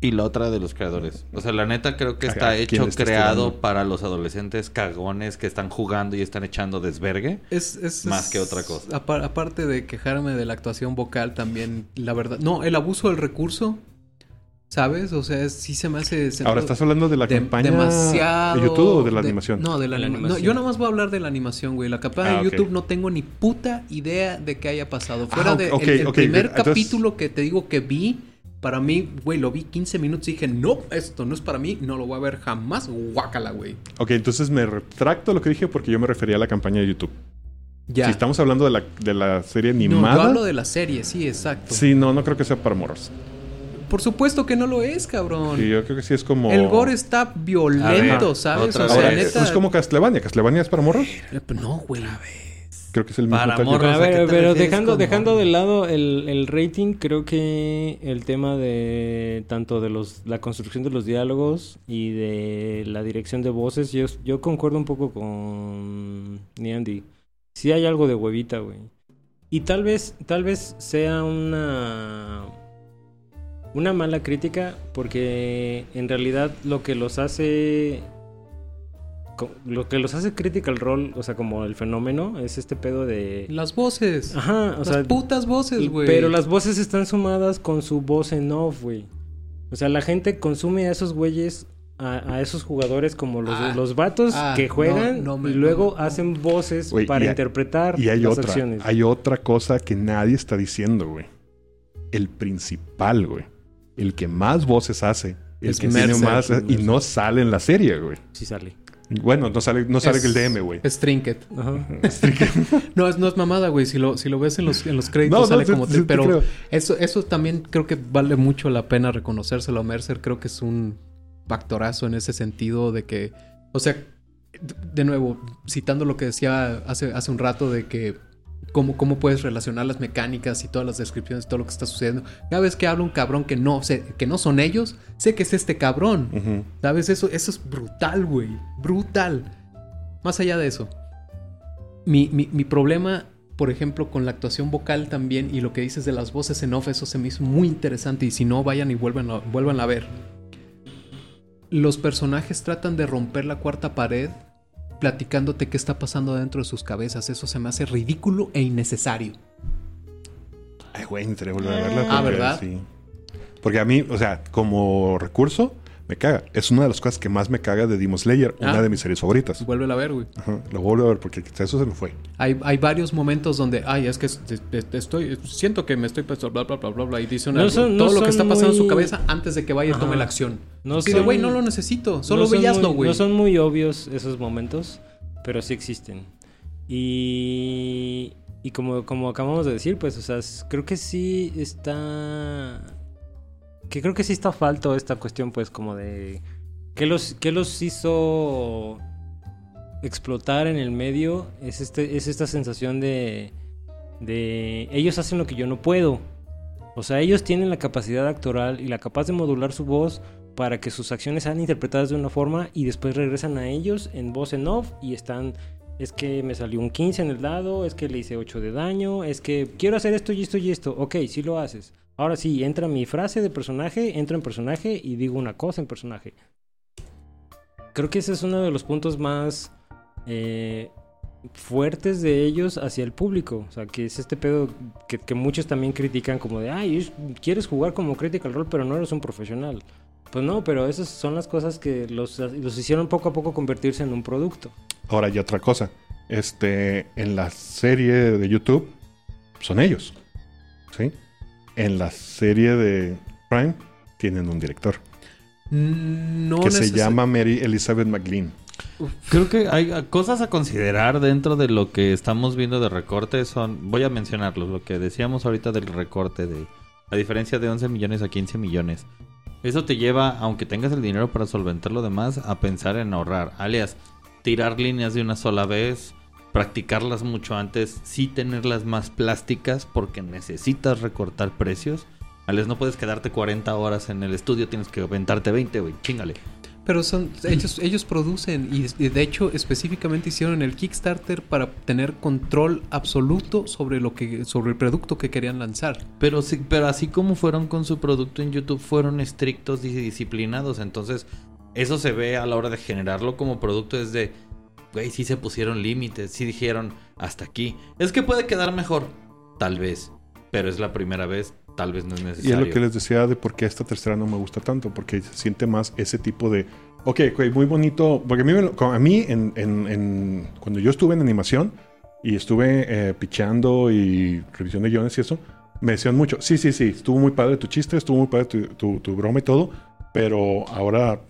y la otra de los creadores. O sea, la neta creo que ¿A- está hecho, creado tirando? para los adolescentes cagones que están jugando y están echando desvergue. Es, es- Más es- que otra cosa. apa- aparte de quejarme de la actuación vocal, también, la verdad. No, el abuso del recurso. ¿Sabes? O sea, sí se me hace. se- Ahora, ¿estás hablando de la de- campaña demasiado de YouTube o de la animación? No, de la, no, animación. yo nada más voy a hablar de la animación, güey. La campaña Ah, de ok. YouTube no tengo ni puta idea de qué haya pasado. Fuera Ah, de el, el primer entonces- capítulo que te digo que vi, para mí, güey, lo vi 15 minutos y dije, no, esto no es para mí, no lo voy a ver jamás. Guácala, güey. Ok, entonces me retracto lo que dije porque yo me refería a la campaña de YouTube. Ya. Si estamos hablando de la, de la serie no, animada. yo hablo de la serie, sí, exacto. Sí, no, no creo que sea para morros. Por supuesto que no lo es, cabrón. Sí, yo creo que sí es como. El gore está violento, A ver, ¿sabes? otra O sea, neta. es como Castlevania. ¿Castlevania es para morros? Eh, No, güey. Creo que es el mismo Para morros. A ¿a ver, pero dejando, dejando de lado el, el rating, creo que el tema de tanto de los la construcción de los diálogos y de la dirección de voces, yo, yo concuerdo un poco con Niandy. Sí hay algo de huevita, güey. Y tal vez, tal vez sea una una mala crítica porque en realidad lo que los hace lo que los hace Critical Role, o sea, como el fenómeno, es este pedo de... Las voces. Ajá, o las sea... putas voces, güey. Pero las voces están sumadas con su voz en off, güey. O sea, la gente consume a esos güeyes, a, a esos jugadores como los, Ah, los vatos ah, que juegan no, no me- y luego no, hacen voces para y interpretar Y hay las otra. acciones. Hay otra cosa que nadie está diciendo, güey. El principal, güey. El que más voces hace. El Es que tiene Mercer. más. Y no sale en la serie, güey. Sí sale. Bueno, no sale, no sale Es- el DM, güey. Es Trinket. Ajá. No, es, no es mamada, güey. Si lo, si lo ves en los, en los créditos No, sale como... sí pero eso, eso también creo que vale mucho la pena reconocérselo a Mercer. Creo que es un factorazo en ese sentido de que... O sea, de- de nuevo, citando lo que decía hace, hace un rato de que... Cómo, cómo puedes relacionar las mecánicas y todas las descripciones, todo lo que está sucediendo. Cada vez que habla un cabrón que no, sé, que no son ellos, sé que es este cabrón. ¿Sabes? Eso, eso es brutal, güey. Brutal. Más allá de eso. Mi, mi- mi problema, por ejemplo, con la actuación vocal también y lo que dices de las voces en off, eso se me hizo muy interesante. Y si no, vayan y vuelvan a, vuelvan a ver. Los personajes tratan de romper la cuarta pared platicándote qué está pasando dentro de sus cabezas. Eso se me hace ridículo e innecesario. Ay, güey, necesitaría volver a verla. Ah, ¿verdad? sí. Porque a mí, o sea, como recurso, me caga. Es una de las cosas que más me caga de Demon Slayer, Ah. una de mis series favoritas. Vuelve a ver, güey. Ajá, lo vuelvo a ver porque eso se me fue. Hay, hay varios momentos donde, ay, es que es- es- es- estoy, siento que me estoy pasando, bla, bla, bla, bla, bla, y dice una- No son- todo no lo que está pasando en su cabeza antes de que vaya y tome la acción. No son- güey, no lo necesito, solo no veíaslo, güey. No son muy obvios esos momentos, pero sí existen. Y, y como, como acabamos de decir, pues, o sea, creo que sí está... Que creo que sí está falto esta cuestión, pues, como de... ¿Qué los, qué los hizo explotar en el medio? Es, este, es esta sensación de... De... Ellos hacen lo que yo no puedo. O sea, ellos tienen la capacidad actoral y la capaz de modular su voz para que sus acciones sean interpretadas de una forma y después regresan a ellos en voz en off y están es que me salió un 15 en el dado, es que le hice 8 de daño, es que quiero hacer esto y esto y esto. Ok, sí lo haces. Ahora sí, entra mi frase de personaje, entro en personaje y digo una cosa en personaje. Creo que ese es uno de los puntos más eh, fuertes de ellos hacia el público. O sea, que es este pedo que, muchos también critican como de, ay, es- quieres jugar como Critical Role, pero no eres un profesional. Pues no, pero esas son las cosas que los, hicieron poco a poco convertirse en un producto. Ahora hay otra cosa. Este, en la serie de YouTube son ellos. ¿Sí? En la serie de Prime tienen un director No que se llama Mary Elizabeth McLean. Creo que hay cosas a considerar dentro de lo que estamos viendo de recorte. Son, voy a mencionarlos, lo que decíamos ahorita del recorte de la diferencia de 11 millones a 15 millones. Eso te lleva, aunque tengas el dinero para solventar lo demás, a pensar en ahorrar. Alias, tirar líneas de una sola vez, practicarlas mucho antes, sí tenerlas más plásticas porque necesitas recortar precios. Alias, no puedes quedarte 40 horas en el estudio, tienes que aventarte 20, güey, chingale. Pero son ellos ellos producen y, y de hecho específicamente hicieron el Kickstarter para tener control absoluto sobre lo que sobre el producto que querían lanzar. Pero sí, pero así como fueron con su producto en YouTube, fueron estrictos y disciplinados. Entonces, eso se ve a la hora de generarlo como producto. Es de, güey, sí se pusieron límites, sí dijeron hasta aquí. Es que puede quedar mejor, tal vez. Pero es la primera vez, tal vez no es Y necesario. es lo que les decía de por qué esta tercera no me gusta tanto, porque se siente más ese tipo de... Ok, ok, muy bonito, porque a mí, a mí en, en- en- cuando yo estuve en animación y estuve eh, picheando y revisión de guiones y eso, me decían mucho, sí, sí, sí, estuvo muy padre tu chiste, estuvo muy padre tu, tu- tu broma y todo, pero ahora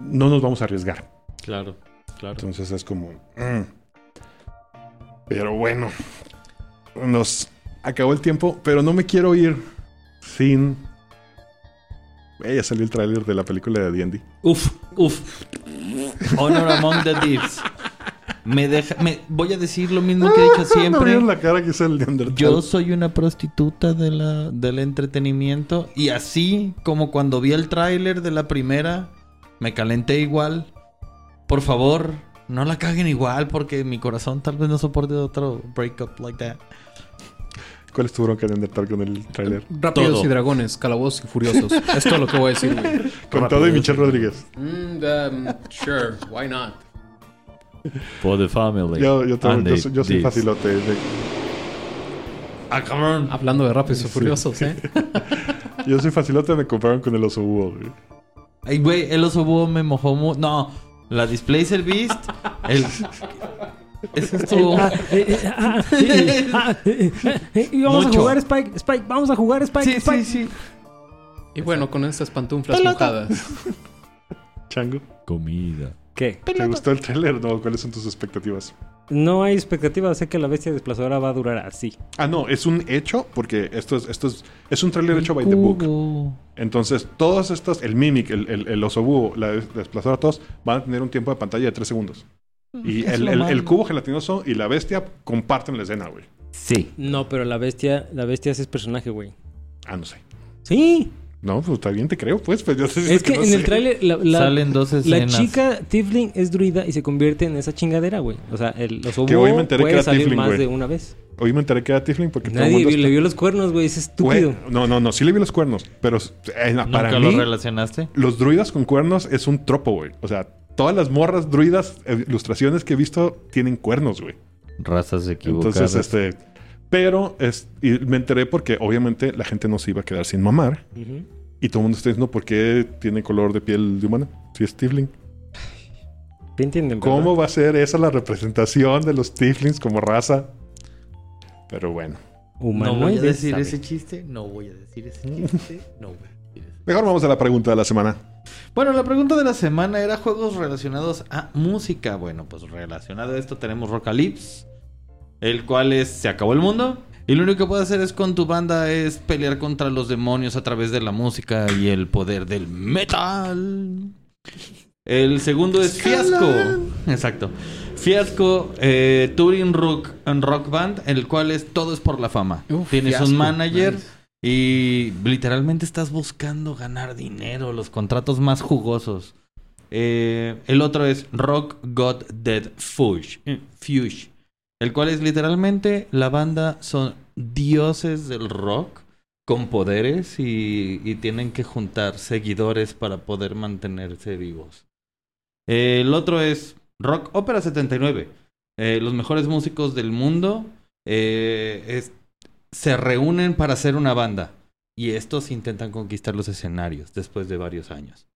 no nos vamos a arriesgar. Claro, claro. Entonces es como... mm. Pero bueno, nos acabó el tiempo, pero no me quiero ir sin... Eh, ya salió el tráiler de la película de D&D. Uf, uf. Honor Among the Thieves. Me deja, me, voy a decir lo mismo que he dicho ¿No siempre. vieron la cara que el? Yo soy una prostituta de la, del entretenimiento y así como cuando vi el tráiler de la primera, me calenté igual. Por favor, no la caguen igual porque mi corazón tal vez no soporte otro breakup like that. ¿Cuál es tu bronca Neandertal con el tráiler? Rápidos Todo. y dragones, calabozos y furiosos. es todo lo que voy a decir, güey. Con todo y Michelle Rodríguez. Mm, um, sure, why not? For the family. Yo, yo, soy- yo soy thieves. facilote. de- Ah, cabrón. Hablando de rápidos y Sí. furiosos, ¿eh? yo soy facilote, me compraron con el oso búho. güey. Ay, güey, el oso búho me mojó mu- No, la Displacer Beast. El... Eso estuvo... Y vamos Mucho. a jugar Spike, Spike, vamos a jugar Spike, Sí, Spike. sí, sí. Y bueno, con estas pantuflas mojadas. Chango, Comida. ¿Qué? ¿te gustó el tráiler? No, ¿cuáles son tus expectativas? No hay expectativa, sé que la bestia desplazadora va a durar así. Ah, no, es un hecho porque esto es, esto es, es un tráiler hecho by the book. Entonces, todos estos, el Mimic, el, el, el oso búho, la des- desplazadora, todos van a tener un tiempo de pantalla de 3 segundos. Y el, el cubo gelatinoso y la bestia comparten la escena, güey. Sí. No, pero la bestia, la bestia es personaje, güey. Ah, no sé. Sí. No, pues está bien, te creo, pues. pues yo sé Es que no en sé. el tráiler la, la- Salen dos la escenas. chica Tifling es druida y se convierte en esa chingadera, güey. O sea, el los Que hoy me enteré que puede era salir Tifling, más güey. de una vez. Hoy me enteré que era Tifling porque todo el Nadie mundo vi- está- le vio los cuernos, güey. Es estúpido. Güey, no, no, no, sí le vi los cuernos. Pero eh, para ¿Nunca mí, lo relacionaste? los druidas con cuernos es un tropo, güey. O sea, todas las morras druidas, eh, ilustraciones que he visto, tienen cuernos, güey. Razas equivocadas. Entonces, este. Pero es, y me enteré porque obviamente la gente no se iba a quedar sin mamar. Y todo el mundo está diciendo por qué tiene color de piel de humana. Si es Tifling. ¿Te entienden, verdad? ¿Cómo va a ser esa la representación de los Tiflings como raza? Pero bueno. No voy a decir ¿sabe? ese chiste. No voy a decir ese chiste. No voy a decir ese Mejor vamos a la pregunta de la semana. Bueno, la pregunta de la semana era juegos relacionados a música. Bueno, pues relacionado a esto tenemos Rockalypse, el cual es Se acabó el mundo. Y lo único que puedes hacer es con tu banda es pelear contra los demonios a través de la música y el poder del metal. El segundo es Fiasco. Exacto. Fiasco, eh, Touring rock, rock Band, el cual es todo es por la fama. Uf, Tienes Fiasco, un manager nice. y literalmente estás buscando ganar dinero, los contratos más jugosos. Eh, el otro es Rock God Dead Fuge, eh, Fuge, el cual es literalmente la banda son dioses del rock con poderes y, tienen que juntar seguidores para poder mantenerse vivos. El otro es Rock Opera 79. Eh, los mejores músicos del mundo eh, se reúnen para hacer una banda. Y estos intentan conquistar los escenarios después de varios años.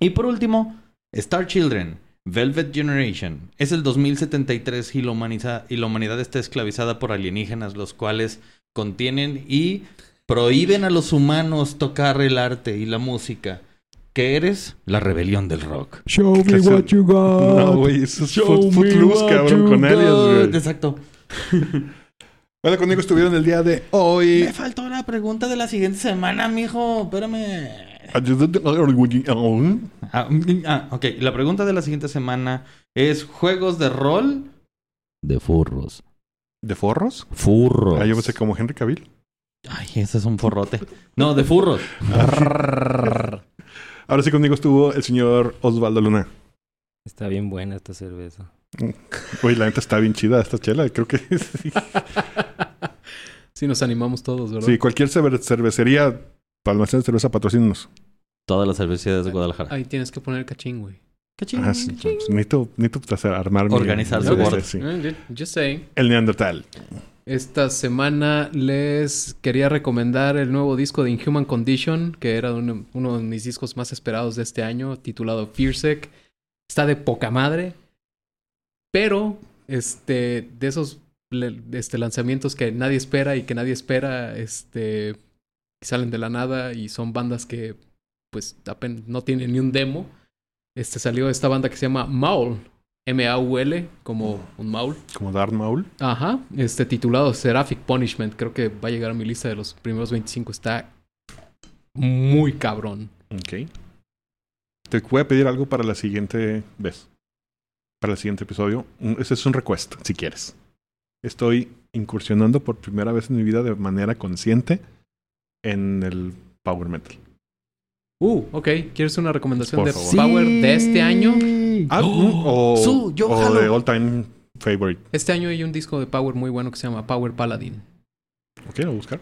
Y por último, Star Children, Velvet Generation. Es el 2073 y la, humaniza- y la humanidad está esclavizada por alienígenas, los cuales contienen y prohíben a los humanos tocar el arte y la música. ¿Qué eres? La rebelión del rock. Show me what you got. No, güey, eso es Show foot- me Footloose, what cabrón, you con alias, güey. Exacto. Bueno, conmigo estuvieron el día de hoy. Me faltó la pregunta de la siguiente semana, mijo. Espérame. Ah, mm, ah, ok, la pregunta de la siguiente semana es juegos de rol. De furros. ¿De forros? Furros. Ah, yo pensé como Henry Cavill. Ay, ese es un forrote. No, de furros. Ahora sí conmigo estuvo el señor Osvaldo Luna. Está bien buena esta cerveza. Oye, la neta está bien chida esta chela. Creo que sí. Sí, nos animamos todos, ¿verdad? Sí, cualquier cerve- cervecería, almacén de cerveza, patrocínenos. Todas las cervecerías de Guadalajara. Ahí tienes que poner cachín, güey. Cachín. Ah, sí, pues, necesito, necesito hacer- armar mi- Organizar su board. sí. Eh, Just saying. El Neandertal. Esta semana les quería recomendar el nuevo disco de Inhuman Condition, que era uno, uno de mis discos más esperados de este año, titulado Fearsec. Está de poca madre, pero este, de esos este, lanzamientos que nadie espera y que nadie espera, este, salen de la nada y son bandas que pues apenas no tienen ni un demo. Este salió esta banda que se llama Maul, M-A-U-L, como un Maul. Como Darth Maul. Ajá, este titulado Seraphic Punishment, creo que va a llegar a mi lista de los primeros 25, está muy cabrón. Ok. Te voy a pedir algo para la siguiente vez. Para el siguiente episodio. Ese es un request, si quieres. Estoy incursionando por primera vez en mi vida de manera consciente en el power metal. Uh, ok, ¿quieres una recomendación Por de favor. Power de este año? Ah, mm, o, Su, yo o jalo. de all time favorite. Este año hay un disco de Power muy bueno que se llama Power Paladin. Ok, lo buscar.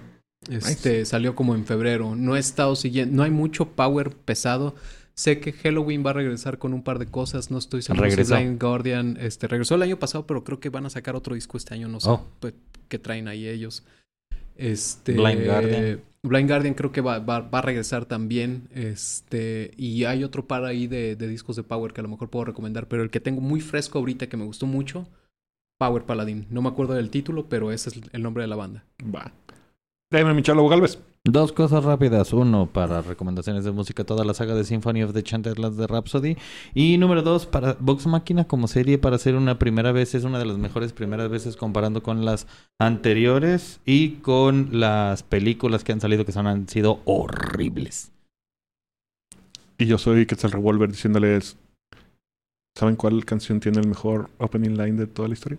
Este salió como en febrero. No he estado siguiendo, no hay mucho Power pesado. Sé que Halloween va a regresar con un par de cosas. No estoy seguro Regresó. si Blind Guardian este, regresó el año pasado, pero creo que van a sacar otro disco este año. No sé Oh. pues, qué traen ahí ellos. Este, Blind Guardian. Blind Guardian creo que va, va- va a regresar también. Este, y hay otro par ahí de, de discos de Power que a lo mejor puedo recomendar. Pero el que tengo muy fresco ahorita que me gustó mucho, Power Paladin. No me acuerdo del título, pero ese es el nombre de la banda. Va. Dame mi Galvez. Dos cosas rápidas. Uno, para recomendaciones de música, toda la saga de Symphony of the Chanterlands de Rhapsody. Y número dos, para Vox Máquina como serie, para ser una primera vez, es una de las mejores primeras veces comparando con las anteriores y con las películas que han salido que son, han sido horribles. Y yo soy Quetzal Revolver diciéndoles... ¿Saben cuál canción tiene el mejor opening line de toda la historia?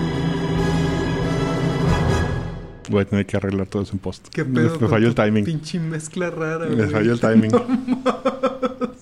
Voy a tener que arreglar todo eso en post. Me, me falló el timing. Pinche mezcla rara. Me falló el timing.